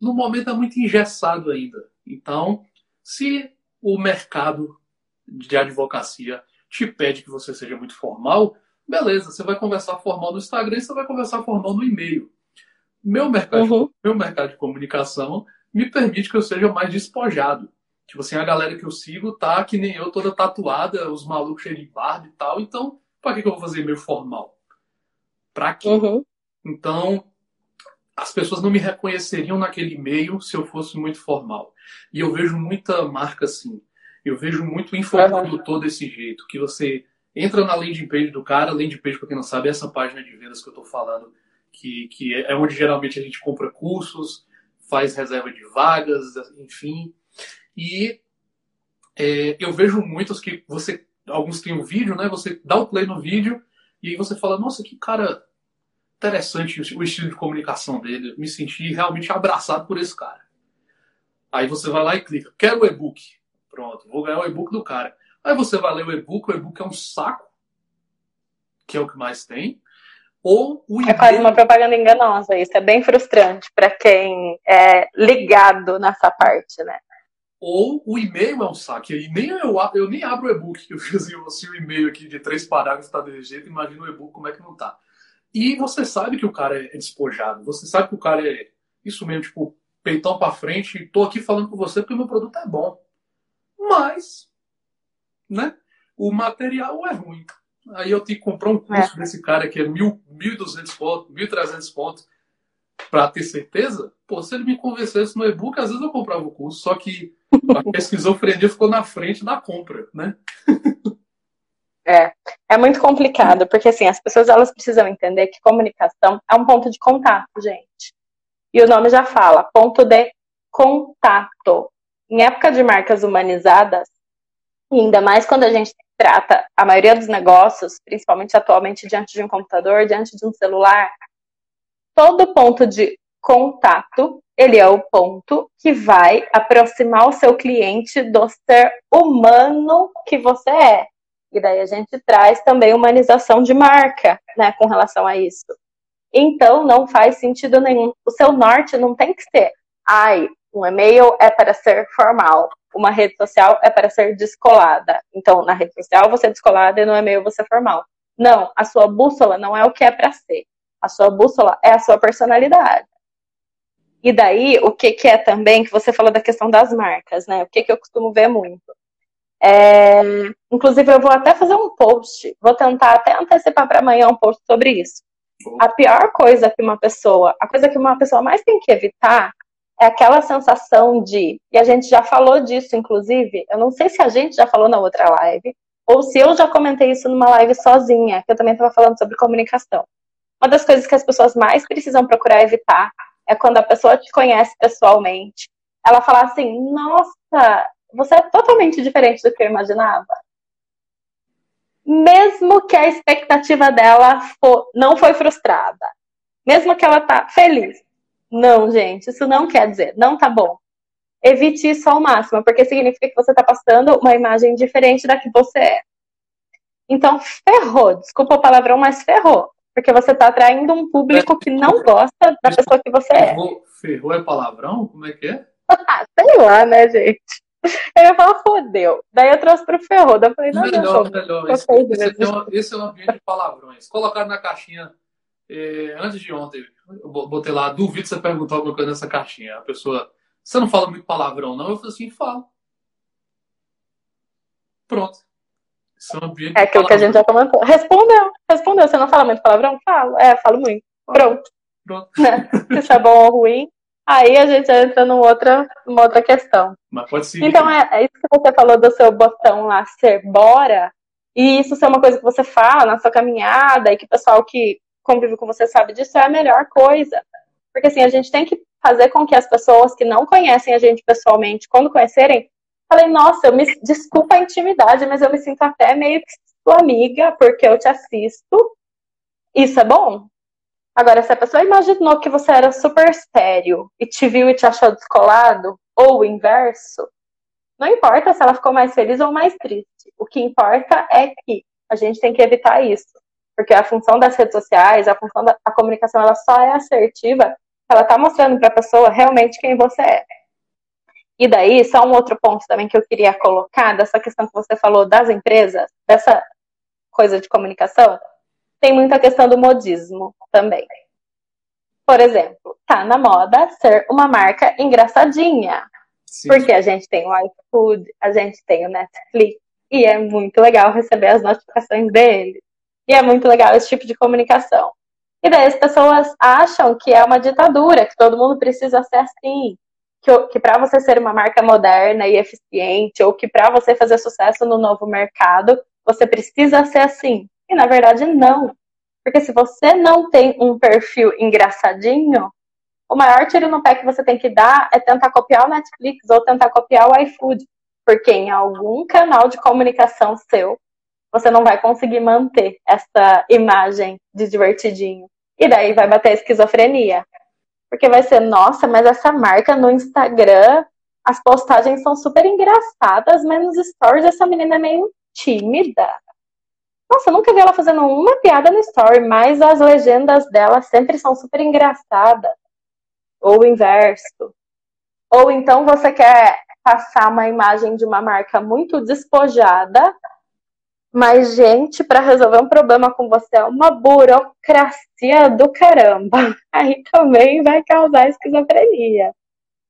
no momento é muito engessado ainda. Então, se o mercado de advocacia te pede que você seja muito formal, beleza, você vai conversar formal no Instagram e você vai conversar formal no e-mail. Meu mercado, uhum. meu mercado de comunicação me permite que eu seja mais despojado. Tipo assim, a galera que eu sigo tá que nem eu, toda tatuada, os malucos cheios de barba e tal. Então, pra que, que eu vou fazer meio formal? Pra quê? Uhum. Então, as pessoas não me reconheceriam naquele meio se eu fosse muito formal. E eu vejo muita marca assim. Eu vejo muito infoprodutor desse jeito, que você entra na landing page do cara, landing page, para quem não sabe, é essa página de vendas que eu estou falando, que, que é onde geralmente a gente compra cursos, faz reserva de vagas, enfim. E é, eu vejo muitos que você, alguns têm um vídeo, né? Você dá o play no vídeo e aí você fala, nossa, que cara interessante o estilo de comunicação dele. Eu me senti realmente abraçado por esse cara. Aí você vai lá e clica, quero o e-book. Pronto, vou ganhar o e-book do cara. Aí você vai ler o e-book, o e-book é um saco, que é o que mais tem. Ou o é quase uma propaganda enganosa, isso é bem frustrante para quem é ligado nessa parte, né? Ou o e-mail é um saque. E nem eu, eu nem abro o e-book, que eu fiz assim, o e-mail aqui de três parágrafos está desse jeito, imagina o e-book como é que não tá. E você sabe que o cara é despojado, você sabe que o cara é isso mesmo, tipo, peitão para frente, tô aqui falando com você porque o meu produto é bom. Mas, né, o material é ruim. Aí eu tenho que comprar um curso é. desse cara que é mil, 1.200 pontos, 1.300 pontos para ter certeza. Pô, se ele me convencesse no e-book, às vezes eu comprava o curso, só que a esquizofrenia ficou na frente da compra, né? É, é muito complicado, porque assim, as pessoas elas precisam entender que comunicação é um ponto de contato, gente. E o nome já fala, ponto de contato. Em época de marcas humanizadas, ainda mais quando a gente trata a maioria dos negócios, principalmente atualmente diante de um computador, diante de um celular, todo ponto de contato, ele é o ponto que vai aproximar o seu cliente do ser humano que você é. E daí a gente traz também humanização de marca, né, com relação a isso. Então não faz sentido nenhum. O seu norte não tem que ser, ai, um e-mail é para ser formal, uma rede social é para ser descolada. Então, na rede social você é descolada e no e-mail você é formal. Não, a sua bússola não é o que é para ser. A sua bússola é a sua personalidade. E daí, o que, que é também, que você falou da questão das marcas, né? O que, que eu costumo ver muito. É, inclusive, eu vou até fazer um post, vou tentar até antecipar para amanhã um post sobre isso. A pior coisa que uma pessoa, a coisa que uma pessoa mais tem que evitar é aquela sensação de, e a gente já falou disso, inclusive, eu não sei se a gente já falou na outra live, ou se eu já comentei isso numa live sozinha, que eu também estava falando sobre comunicação. Uma das coisas que as pessoas mais precisam procurar evitar é quando a pessoa te conhece pessoalmente, ela fala assim: Nossa, você é totalmente diferente do que eu imaginava. Mesmo que a expectativa dela for, não foi frustrada, mesmo que ela tá feliz. Não, gente, isso não quer dizer, não tá bom. Evite isso ao máximo, porque significa que você está passando uma imagem diferente da que você é. Então, ferrou, desculpa o palavrão, mas ferrou. Porque você está atraindo um público que não gosta da pessoa que você é. Ferrou é palavrão? Como é que é? Ah, sei lá, né, gente? Eu ia falar, fodeu. Daí eu trouxe pro ferrou. Daí eu falei, não, melhor, melhor. Esse, esse, é um, esse, é um ambiente de palavrões. Colocaram na caixinha eh, antes de ontem. Eu botei lá, duvido você perguntar alguma coisa nessa caixinha. A pessoa, você não fala muito palavrão, não? Eu falei assim, falo. Pronto. É, é aquilo que a gente já comentou. Respondeu, respondeu. Você não fala muito palavrão? Falo. É, falo muito. Pronto. Pronto. Se isso é bom ou ruim. Aí a gente entra numa outra, numa outra questão. Mas pode ser. Então é, é, isso que você falou do seu botão lá ser bora. E isso ser uma coisa que você fala na sua caminhada e que o pessoal que convive com você sabe disso é a melhor coisa. Porque assim, a gente tem que fazer com que as pessoas que não conhecem a gente pessoalmente, quando conhecerem, Falei, nossa, eu me desculpa a intimidade, mas eu me sinto até meio que sua amiga, porque eu te assisto. Isso é bom? Agora, se a pessoa imaginou que você era super sério e te viu e te achou descolado, ou o inverso, não importa se ela ficou mais feliz ou mais triste. O que importa é que a gente tem que evitar isso. Porque a função das redes sociais, a função da a comunicação, ela só é assertiva se ela está mostrando para a pessoa realmente quem você é. E daí, só um outro ponto também que eu queria colocar, dessa questão que você falou das empresas, dessa coisa de comunicação, tem muita questão do modismo também. Por exemplo, tá na moda ser uma marca engraçadinha. Sim. Porque a gente tem o iFood, a gente tem o Netflix, e é muito legal receber as notificações deles. E é muito legal esse tipo de comunicação. E daí as pessoas acham que é uma ditadura, que todo mundo precisa ser assim que, que para você ser uma marca moderna e eficiente, ou que para você fazer sucesso no novo mercado, você precisa ser assim. E na verdade, não. Porque se você não tem um perfil engraçadinho, o maior tiro no pé que você tem que dar é tentar copiar o Netflix ou tentar copiar o iFood. Porque em algum canal de comunicação seu, você não vai conseguir manter essa imagem de divertidinho. E daí vai bater a esquizofrenia. Porque vai ser, nossa, mas essa marca no Instagram, as postagens são super engraçadas, mas nos stories essa menina é meio tímida. Nossa, eu nunca vi ela fazendo uma piada no story, mas as legendas dela sempre são super engraçadas. Ou o inverso. Ou então você quer passar uma imagem de uma marca muito despojada, mas, gente, para resolver um problema com você é uma burocracia do caramba. Aí também vai causar esquizofrenia.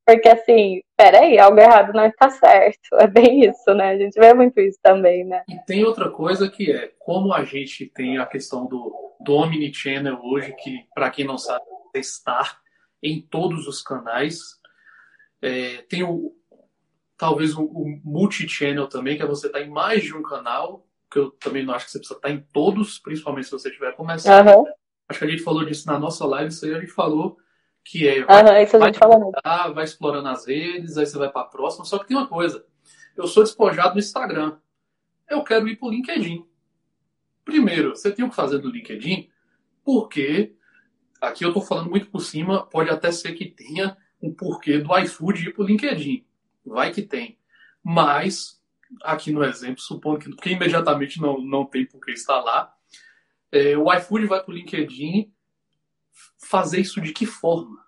Porque, assim, peraí, algo errado não está certo. É bem isso, né? A gente vê muito isso também, né? E tem outra coisa que é, como a gente tem a questão do, do Omnichannel hoje, que, para quem não sabe, é estar em todos os canais. É, tem o, talvez o, o multi-channel também, que é você estar tá em mais de um canal que eu também não acho que você precisa estar em todos, principalmente se você estiver começando. Uhum. Acho que a gente falou disso na nossa live, isso aí a gente falou que é. Vai, uhum, isso a gente falou vai, vai explorando as redes, aí você vai para a próxima. Só que tem uma coisa: eu sou despojado no Instagram. eu quero ir para o LinkedIn. Primeiro, você tem o que fazer no LinkedIn, porque aqui eu estou falando muito por cima, pode até ser que tenha um porquê do iFood ir para o LinkedIn. Vai que tem. Mas, aqui no exemplo, supondo que, que imediatamente não, não tem porquê estar lá, é, o iFood vai para o LinkedIn fazer isso de que forma?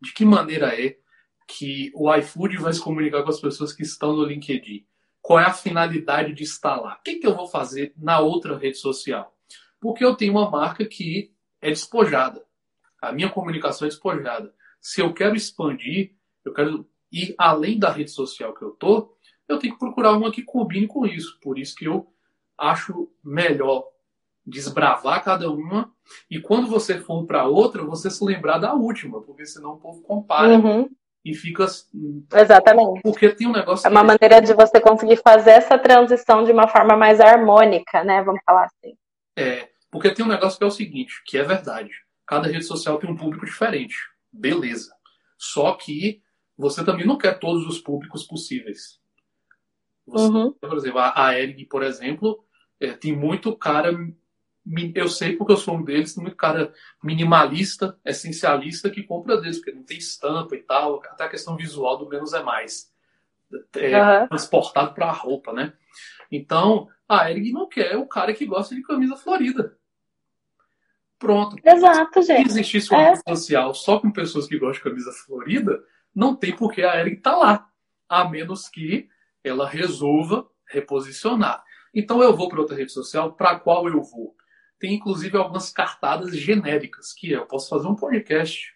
De que maneira é que o iFood vai se comunicar com as pessoas que estão no LinkedIn? Qual é a finalidade de lá? O que, que eu vou fazer na outra rede social? Porque eu tenho uma marca que é despojada. A minha comunicação é despojada. Se eu quero expandir, eu quero ir além da rede social que eu tô, eu tenho que procurar uma que combine com isso. Por isso que eu acho melhor desbravar cada uma e quando você for para outra, você se lembrar da última, porque senão o povo compara uhum e fica. Exatamente. Porque tem um negócio. É uma maneira de você conseguir fazer essa transição de uma forma mais harmônica, né? Vamos falar assim. É, porque tem um negócio que é o seguinte, que é verdade. Cada rede social tem um público diferente. Beleza. Só que você também não quer todos os públicos possíveis. Você, uhum. Por exemplo, a, a Eric, por exemplo, é, tem muito cara eu sei porque eu sou um deles, tem muito cara minimalista, essencialista que compra deles, porque não tem estampa e tal, até a questão visual do menos é mais. É, uhum. Transportado para a roupa, né? Então, a Eric não quer o cara que gosta de camisa florida. Pronto. Exato, gente. Se existisse uma é. social só com pessoas que gostam de camisa florida, não tem por que a Eric tá lá. A menos que ela resolva reposicionar. Então eu vou para outra rede social, para qual eu vou? tem inclusive algumas cartadas genéricas, que é, eu posso fazer um podcast.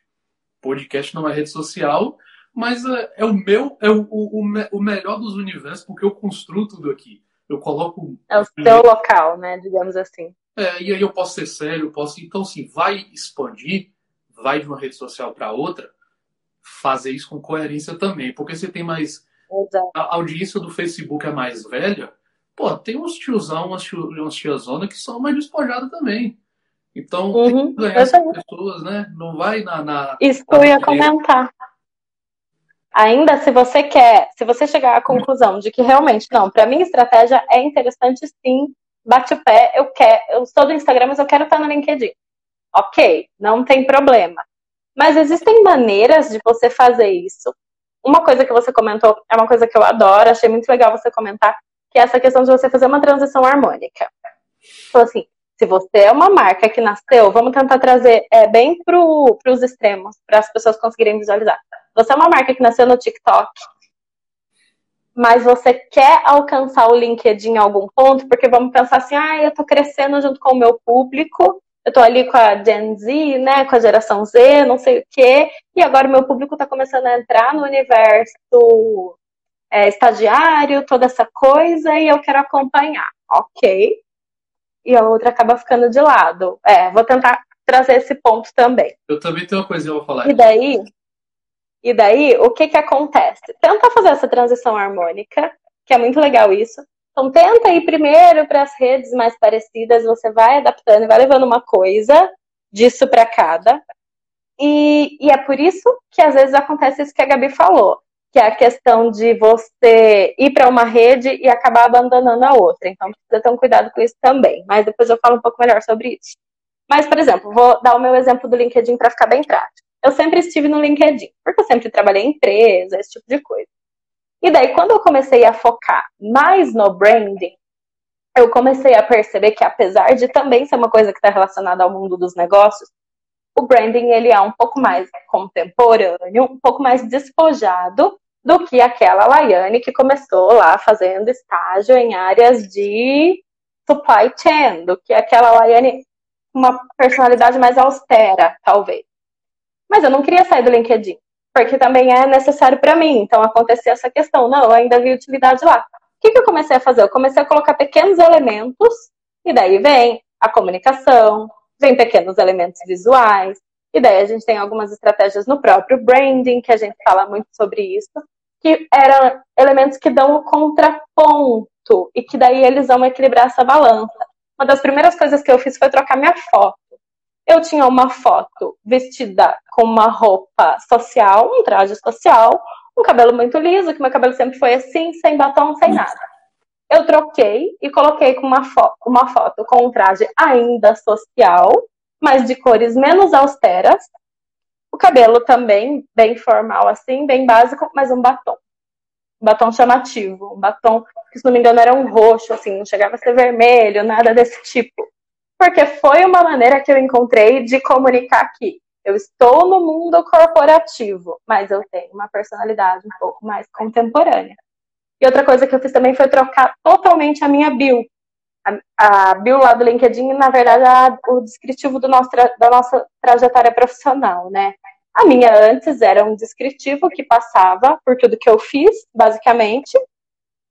Podcast não é rede social, mas é, é o meu, é o, o, o, melhor dos universos, porque eu construo tudo aqui. Eu coloco. É o seu local, né? Digamos assim. É, e aí eu posso ser sério, eu posso. Então, assim, vai expandir, vai de uma rede social para outra, fazer isso com coerência também. Porque você tem mais. Exato. A audiência do Facebook é mais velha, Pô, tem uns tiozão, umas, tio, umas tiazona que são mais despojadas também. Então, uhum, tem que ganhar essas pessoas, né? Não vai na. na Isso eu ia comentar. Ainda se você quer, se você chegar à conclusão de que realmente, não, para mim estratégia é interessante sim, bate o pé, eu quero, eu estou no Instagram, mas eu quero estar no LinkedIn. Ok, não tem problema. Mas existem maneiras de você fazer isso. Uma coisa que você comentou é uma coisa que eu adoro, achei muito legal você comentar, que é essa questão de você fazer uma transição harmônica. Então, assim, se você é uma marca que nasceu, vamos tentar trazer é, bem para os extremos, para as pessoas conseguirem visualizar. Você é uma marca que nasceu no TikTok, mas você quer alcançar o LinkedIn em algum ponto, porque vamos pensar assim, ah, eu estou crescendo junto com o meu público, eu estou ali com a Gen Z, né, com a geração Z, não sei o quê, e agora o meu público está começando a entrar no universo é, estagiário, toda essa coisa, e eu quero acompanhar. Ok. E a outra acaba ficando de lado. É, vou tentar trazer esse ponto também. Eu também tenho uma coisinha pra falar. E daí, e daí, o que que acontece? Tenta fazer essa transição harmônica, que é muito legal isso. Então, tenta ir primeiro para as redes mais parecidas, você vai adaptando e vai levando uma coisa disso para cada. E, e é por isso que às vezes acontece isso que a Gabi falou que é a questão de você ir para uma rede e acabar abandonando a outra. Então, precisa ter um cuidado com isso também. Mas depois eu falo um pouco melhor sobre isso. Mas, por exemplo, vou dar o meu exemplo do LinkedIn para ficar bem prático. Eu sempre estive no LinkedIn, porque eu sempre trabalhei em empresa, esse tipo de coisa. E daí, quando eu comecei a focar mais no branding, eu comecei a perceber que, apesar de também ser uma coisa que está relacionada ao mundo dos negócios, o branding ele é um pouco mais contemporâneo, um pouco mais despojado do que aquela Laiane que começou lá fazendo estágio em áreas de supply chain, do que aquela Laiane uma personalidade mais austera, talvez. Mas eu não queria sair do LinkedIn, porque também é necessário para mim. Então acontecia essa questão, não, eu ainda vi utilidade lá. O que, que eu comecei a fazer? Eu comecei a colocar pequenos elementos, e daí vem a comunicação, vem pequenos elementos visuais, e daí a gente tem algumas estratégias no próprio branding, que a gente fala muito sobre isso, que eram elementos que dão o contraponto e que daí eles vão equilibrar essa balança. Uma das primeiras coisas que eu fiz foi trocar minha foto. Eu tinha uma foto vestida com uma roupa social, um traje social, um cabelo muito liso, que meu cabelo sempre foi assim, sem batom, sem nada. eu troquei e coloquei com uma, fo uma foto com um traje ainda social, mas de cores menos austeras. O cabelo também bem formal assim, bem básico, mas um batom. Um batom chamativo, um batom que, se não me engano, era um roxo, assim, não chegava a ser vermelho, nada desse tipo. Porque foi uma maneira que eu encontrei de comunicar que eu estou no mundo corporativo, mas eu tenho uma personalidade um pouco mais contemporânea. E outra coisa que eu fiz também foi trocar totalmente a minha bio. A, a bio lá do LinkedIn, na verdade, é o descritivo nosso, da nossa trajetória profissional, né? A minha antes era um descritivo que passava por tudo que eu fiz, basicamente.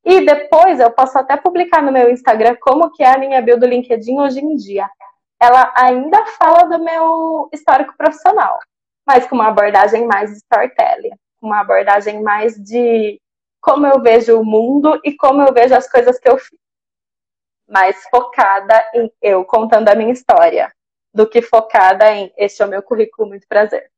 E depois eu posso até publicar no meu Instagram como que é a minha bio do LinkedIn hoje em dia. Ela ainda fala do meu histórico profissional, mas com uma abordagem mais storytelling, uma abordagem mais de como eu vejo o mundo e como eu vejo as coisas que eu fiz. Mais focada em eu contando a minha história, do que focada em este é o meu currículo, muito prazer.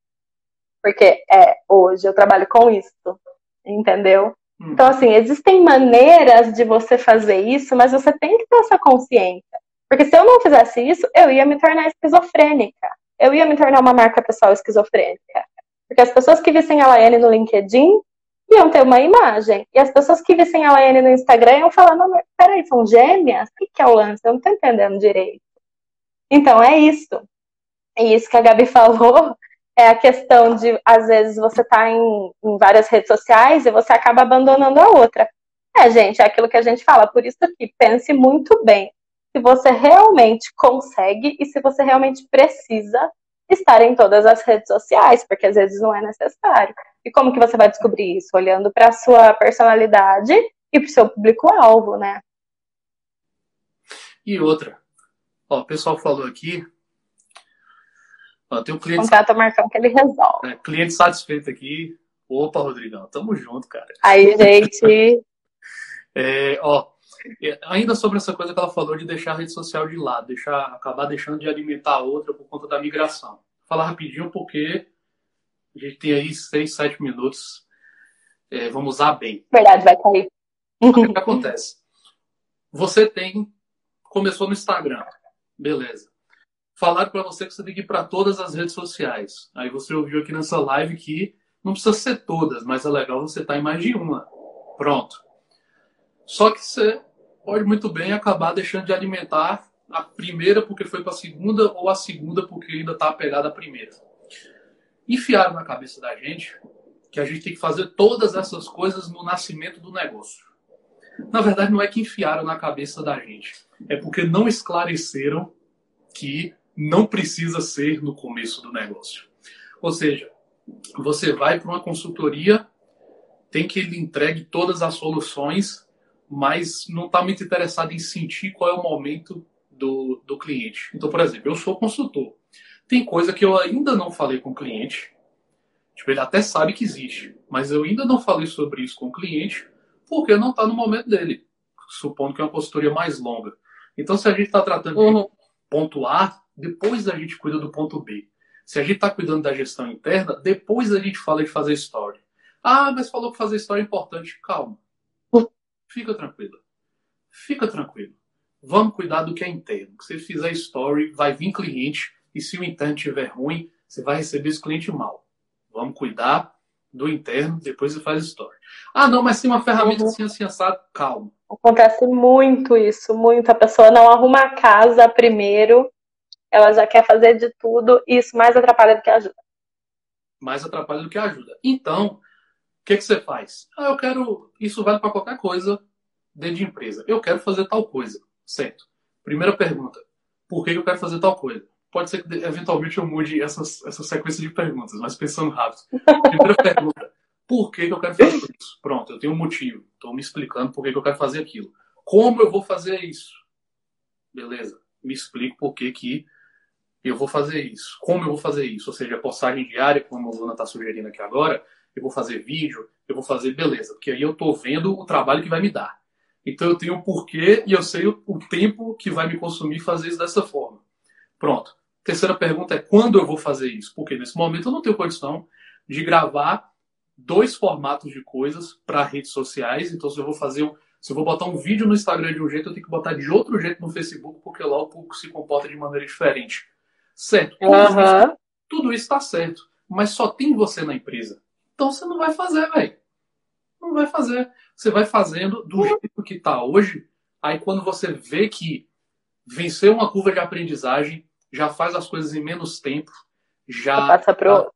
Porque é, hoje eu trabalho com isso, entendeu? Hum. Então, assim, existem maneiras de você fazer isso, mas você tem que ter essa consciência. Porque se eu não fizesse isso, eu ia me tornar esquizofrênica. Eu ia me tornar uma marca pessoal esquizofrênica. Porque as pessoas que vissem a Laiane no LinkedIn iam ter uma imagem. E as pessoas que vissem a Laiane no Instagram iam falar, não, peraí, são gêmeas? O que é o lance? Eu não tô entendendo direito. Então, é isso. E isso que a Gabi falou é a questão de, às vezes, você tá em, em várias redes sociais e você acaba abandonando a outra. É, gente, é aquilo que a gente fala. Por isso que pense muito bem se você realmente consegue e se você realmente precisa estar em todas as redes sociais, porque às vezes não é necessário. E como que você vai descobrir isso? Olhando para a sua personalidade e para o seu público-alvo, né? E outra, ó, o pessoal falou aqui. Ó, tem um cliente. Contrata o Marcão que ele resolve. É, cliente satisfeito aqui. Opa, Rodrigão, tamo junto, cara. Aí, gente. é, ó, ainda sobre essa coisa que ela falou de deixar a rede social de lado, deixar, acabar deixando de alimentar a outra por conta da migração. Vou falar rapidinho porque a gente tem aí seis, sete minutos. É, vamos usar bem. Verdade, vai cair. O que, que acontece? Você tem. Começou no Instagram. Beleza. Falaram para você que você tem que ir para todas as redes sociais. Aí você ouviu aqui nessa live que não precisa ser todas, mas é legal você estar tá em mais de uma. Pronto. Só que você pode muito bem acabar deixando de alimentar a primeira porque foi para a segunda ou a segunda porque ainda está apegada à primeira. Enfiaram na cabeça da gente que a gente tem que fazer todas essas coisas no nascimento do negócio. Na verdade, não é que enfiaram na cabeça da gente, é porque não esclareceram que não precisa ser no começo do negócio. Ou seja, você vai para uma consultoria, tem que ele entregue todas as soluções mas não está muito interessado em sentir qual é o momento do, do cliente. Então, por exemplo, eu sou consultor. Tem coisa que eu ainda não falei com o cliente. Tipo, ele até sabe que existe, mas eu ainda não falei sobre isso com o cliente porque não está no momento dele. Supondo que é uma consultoria mais longa. Então, se a gente está tratando uhum. de ponto A, depois a gente cuida do ponto B. Se a gente está cuidando da gestão interna, depois a gente fala de fazer story. Ah, mas falou que fazer story é importante. Calma. Fica tranquilo. Fica tranquilo. Vamos cuidar do que é interno. Se você fizer story, vai vir cliente. E se o interno estiver ruim, você vai receber esse cliente mal. Vamos cuidar do interno, depois você faz story. Ah, não, mas tem uma ferramenta uhum. assim, assim, assado. Calma. Acontece muito isso, muito. A pessoa não arruma a casa primeiro, ela já quer fazer de tudo, e isso mais atrapalha do que ajuda. Mais atrapalha do que ajuda. Então, que, que você faz? Ah, eu quero. Isso vale para qualquer coisa dentro de empresa. Eu quero fazer tal coisa. Certo. Primeira pergunta: por que eu quero fazer tal coisa? Pode ser que eventualmente eu mude essa, essa sequência de perguntas, mas pensando rápido. Primeira pergunta: por que eu quero fazer isso? Pronto, eu tenho um motivo. Estou me explicando por que eu quero fazer aquilo. Como eu vou fazer isso? Beleza, me explico por que, que eu vou fazer isso. Como eu vou fazer isso? Ou seja, postagem diária, como a Luna está sugerindo aqui agora, eu vou fazer vídeo, eu vou fazer beleza, porque aí eu estou vendo o trabalho que vai me dar. Então eu tenho o porquê e eu sei o, o tempo que vai me consumir fazer isso dessa forma. Pronto. Terceira pergunta é quando eu vou fazer isso? Porque nesse momento eu não tenho condição de gravar dois formatos de coisas para redes sociais. Então, se eu vou fazer, se eu vou botar um vídeo no Instagram de um jeito, eu tenho que botar de outro jeito no Facebook, porque lá o público se comporta de maneira diferente. Certo? Tudo, uhum. isso, tudo isso está certo. Mas só tem você na empresa. Então você não vai fazer, velho. Não vai fazer. Você vai fazendo do jeito que está hoje. Aí quando você vê que venceu uma curva de aprendizagem, já faz as coisas em menos tempo, já passa pro...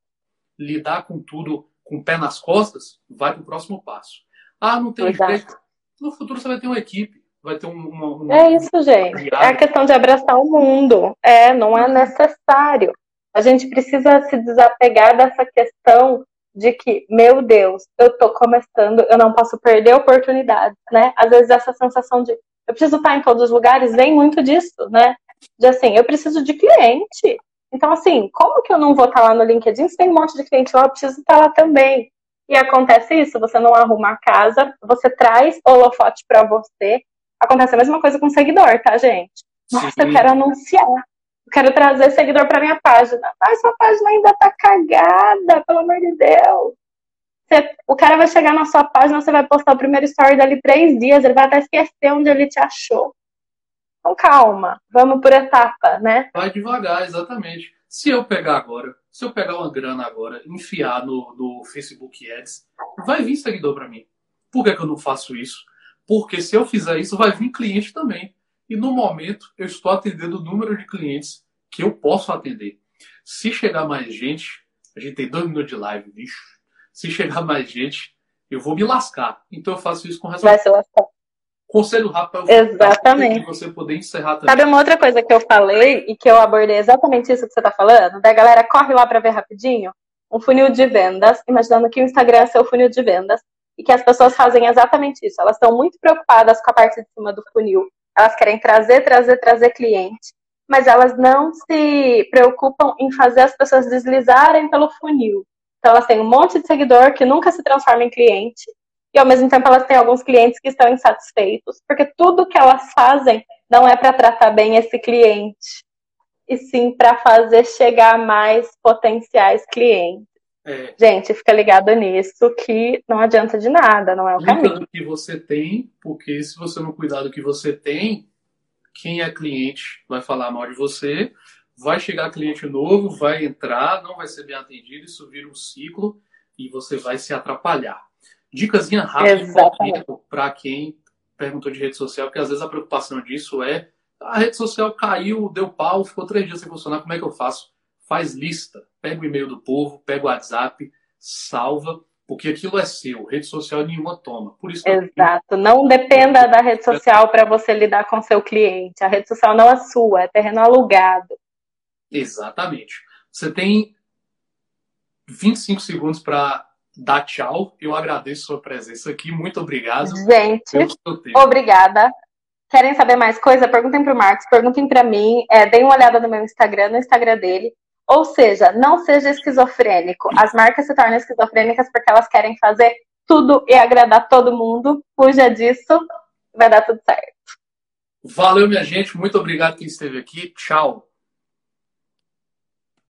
lidar com tudo com o pé nas costas, vai para o próximo passo. Ah, não tem Exato. No futuro você vai ter uma equipe, vai ter uma. uma é isso, gente. É a questão de abraçar o mundo. É, não é necessário. A gente precisa se desapegar dessa questão de que, meu Deus, eu estou começando, eu não posso perder oportunidades, né? Às vezes essa sensação de eu preciso estar em todos os lugares vem muito disso, né? De assim, eu preciso de cliente. Então, assim, como que eu não vou estar lá no LinkedIn se tem um monte de cliente lá, eu preciso estar lá também. E acontece isso, você não arruma a casa, você traz holofote para você. Acontece a mesma coisa com seguidor, tá, gente? Nossa, Sim. eu quero anunciar. Eu quero trazer seguidor para minha página. Mas sua página ainda tá cagada, pelo amor de Deus. Você, o cara vai chegar na sua página, você vai postar o primeiro story dali três dias, ele vai até esquecer onde ele te achou. Então calma, vamos por etapa, né? Vai devagar, exatamente. Se eu pegar agora, se eu pegar uma grana agora, enfiar no, no Facebook Ads, vai vir seguidor para mim. Por que, que eu não faço isso? Porque se eu fizer isso, vai vir cliente também. E no momento, eu estou atendendo o número de clientes que eu posso atender. Se chegar mais gente, a gente tem dois minutos de live, bicho se chegar mais gente, eu vou me lascar. Então eu faço isso com resolução. Vai se lascar. Conselho rápido para exatamente. você poder encerrar também. Sabe uma outra coisa que eu falei e que eu abordei exatamente isso que você está falando? Da galera corre lá para ver rapidinho um funil de vendas, imaginando que o Instagram é seu funil de vendas e que as pessoas fazem exatamente isso. Elas estão muito preocupadas com a parte de cima do funil. Elas querem trazer, trazer, trazer cliente, mas elas não se preocupam em fazer as pessoas deslizarem pelo funil. Então elas têm um monte de seguidor que nunca se transforma em cliente e ao mesmo tempo elas têm alguns clientes que estão insatisfeitos, porque tudo que elas fazem não é para tratar bem esse cliente, e sim para fazer chegar mais potenciais clientes. É. Gente, fica ligado nisso que não adianta de nada, não é o Cuida caminho. do que você tem, porque se você não cuidar do que você tem, quem é cliente vai falar mal de você, vai chegar cliente novo, vai entrar, não vai ser bem atendido, isso vira um ciclo e você vai se atrapalhar. Dicasinha rápida para quem perguntou de rede social, porque às vezes a preocupação disso é a rede social caiu, deu pau, ficou três dias sem funcionar, como é que eu faço? Faz lista, pega o e-mail do povo, pega o WhatsApp, salva, porque aquilo é seu, rede social nenhuma toma. Por isso Exato, não dependa da rede social para você lidar com seu cliente. A rede social não é sua, é terreno alugado. Exatamente. Você tem 25 segundos para dar tchau. Eu agradeço a sua presença aqui. Muito obrigado. Gente, obrigada. Querem saber mais coisa? Perguntem para o Marcos, perguntem para mim. É, deem uma olhada no meu Instagram, no Instagram dele. Ou seja, não seja esquizofrênico. As marcas se tornam esquizofrênicas porque elas querem fazer tudo e agradar todo mundo. Fuja disso, vai dar tudo certo. Valeu, minha gente. Muito obrigado quem esteve aqui. Tchau.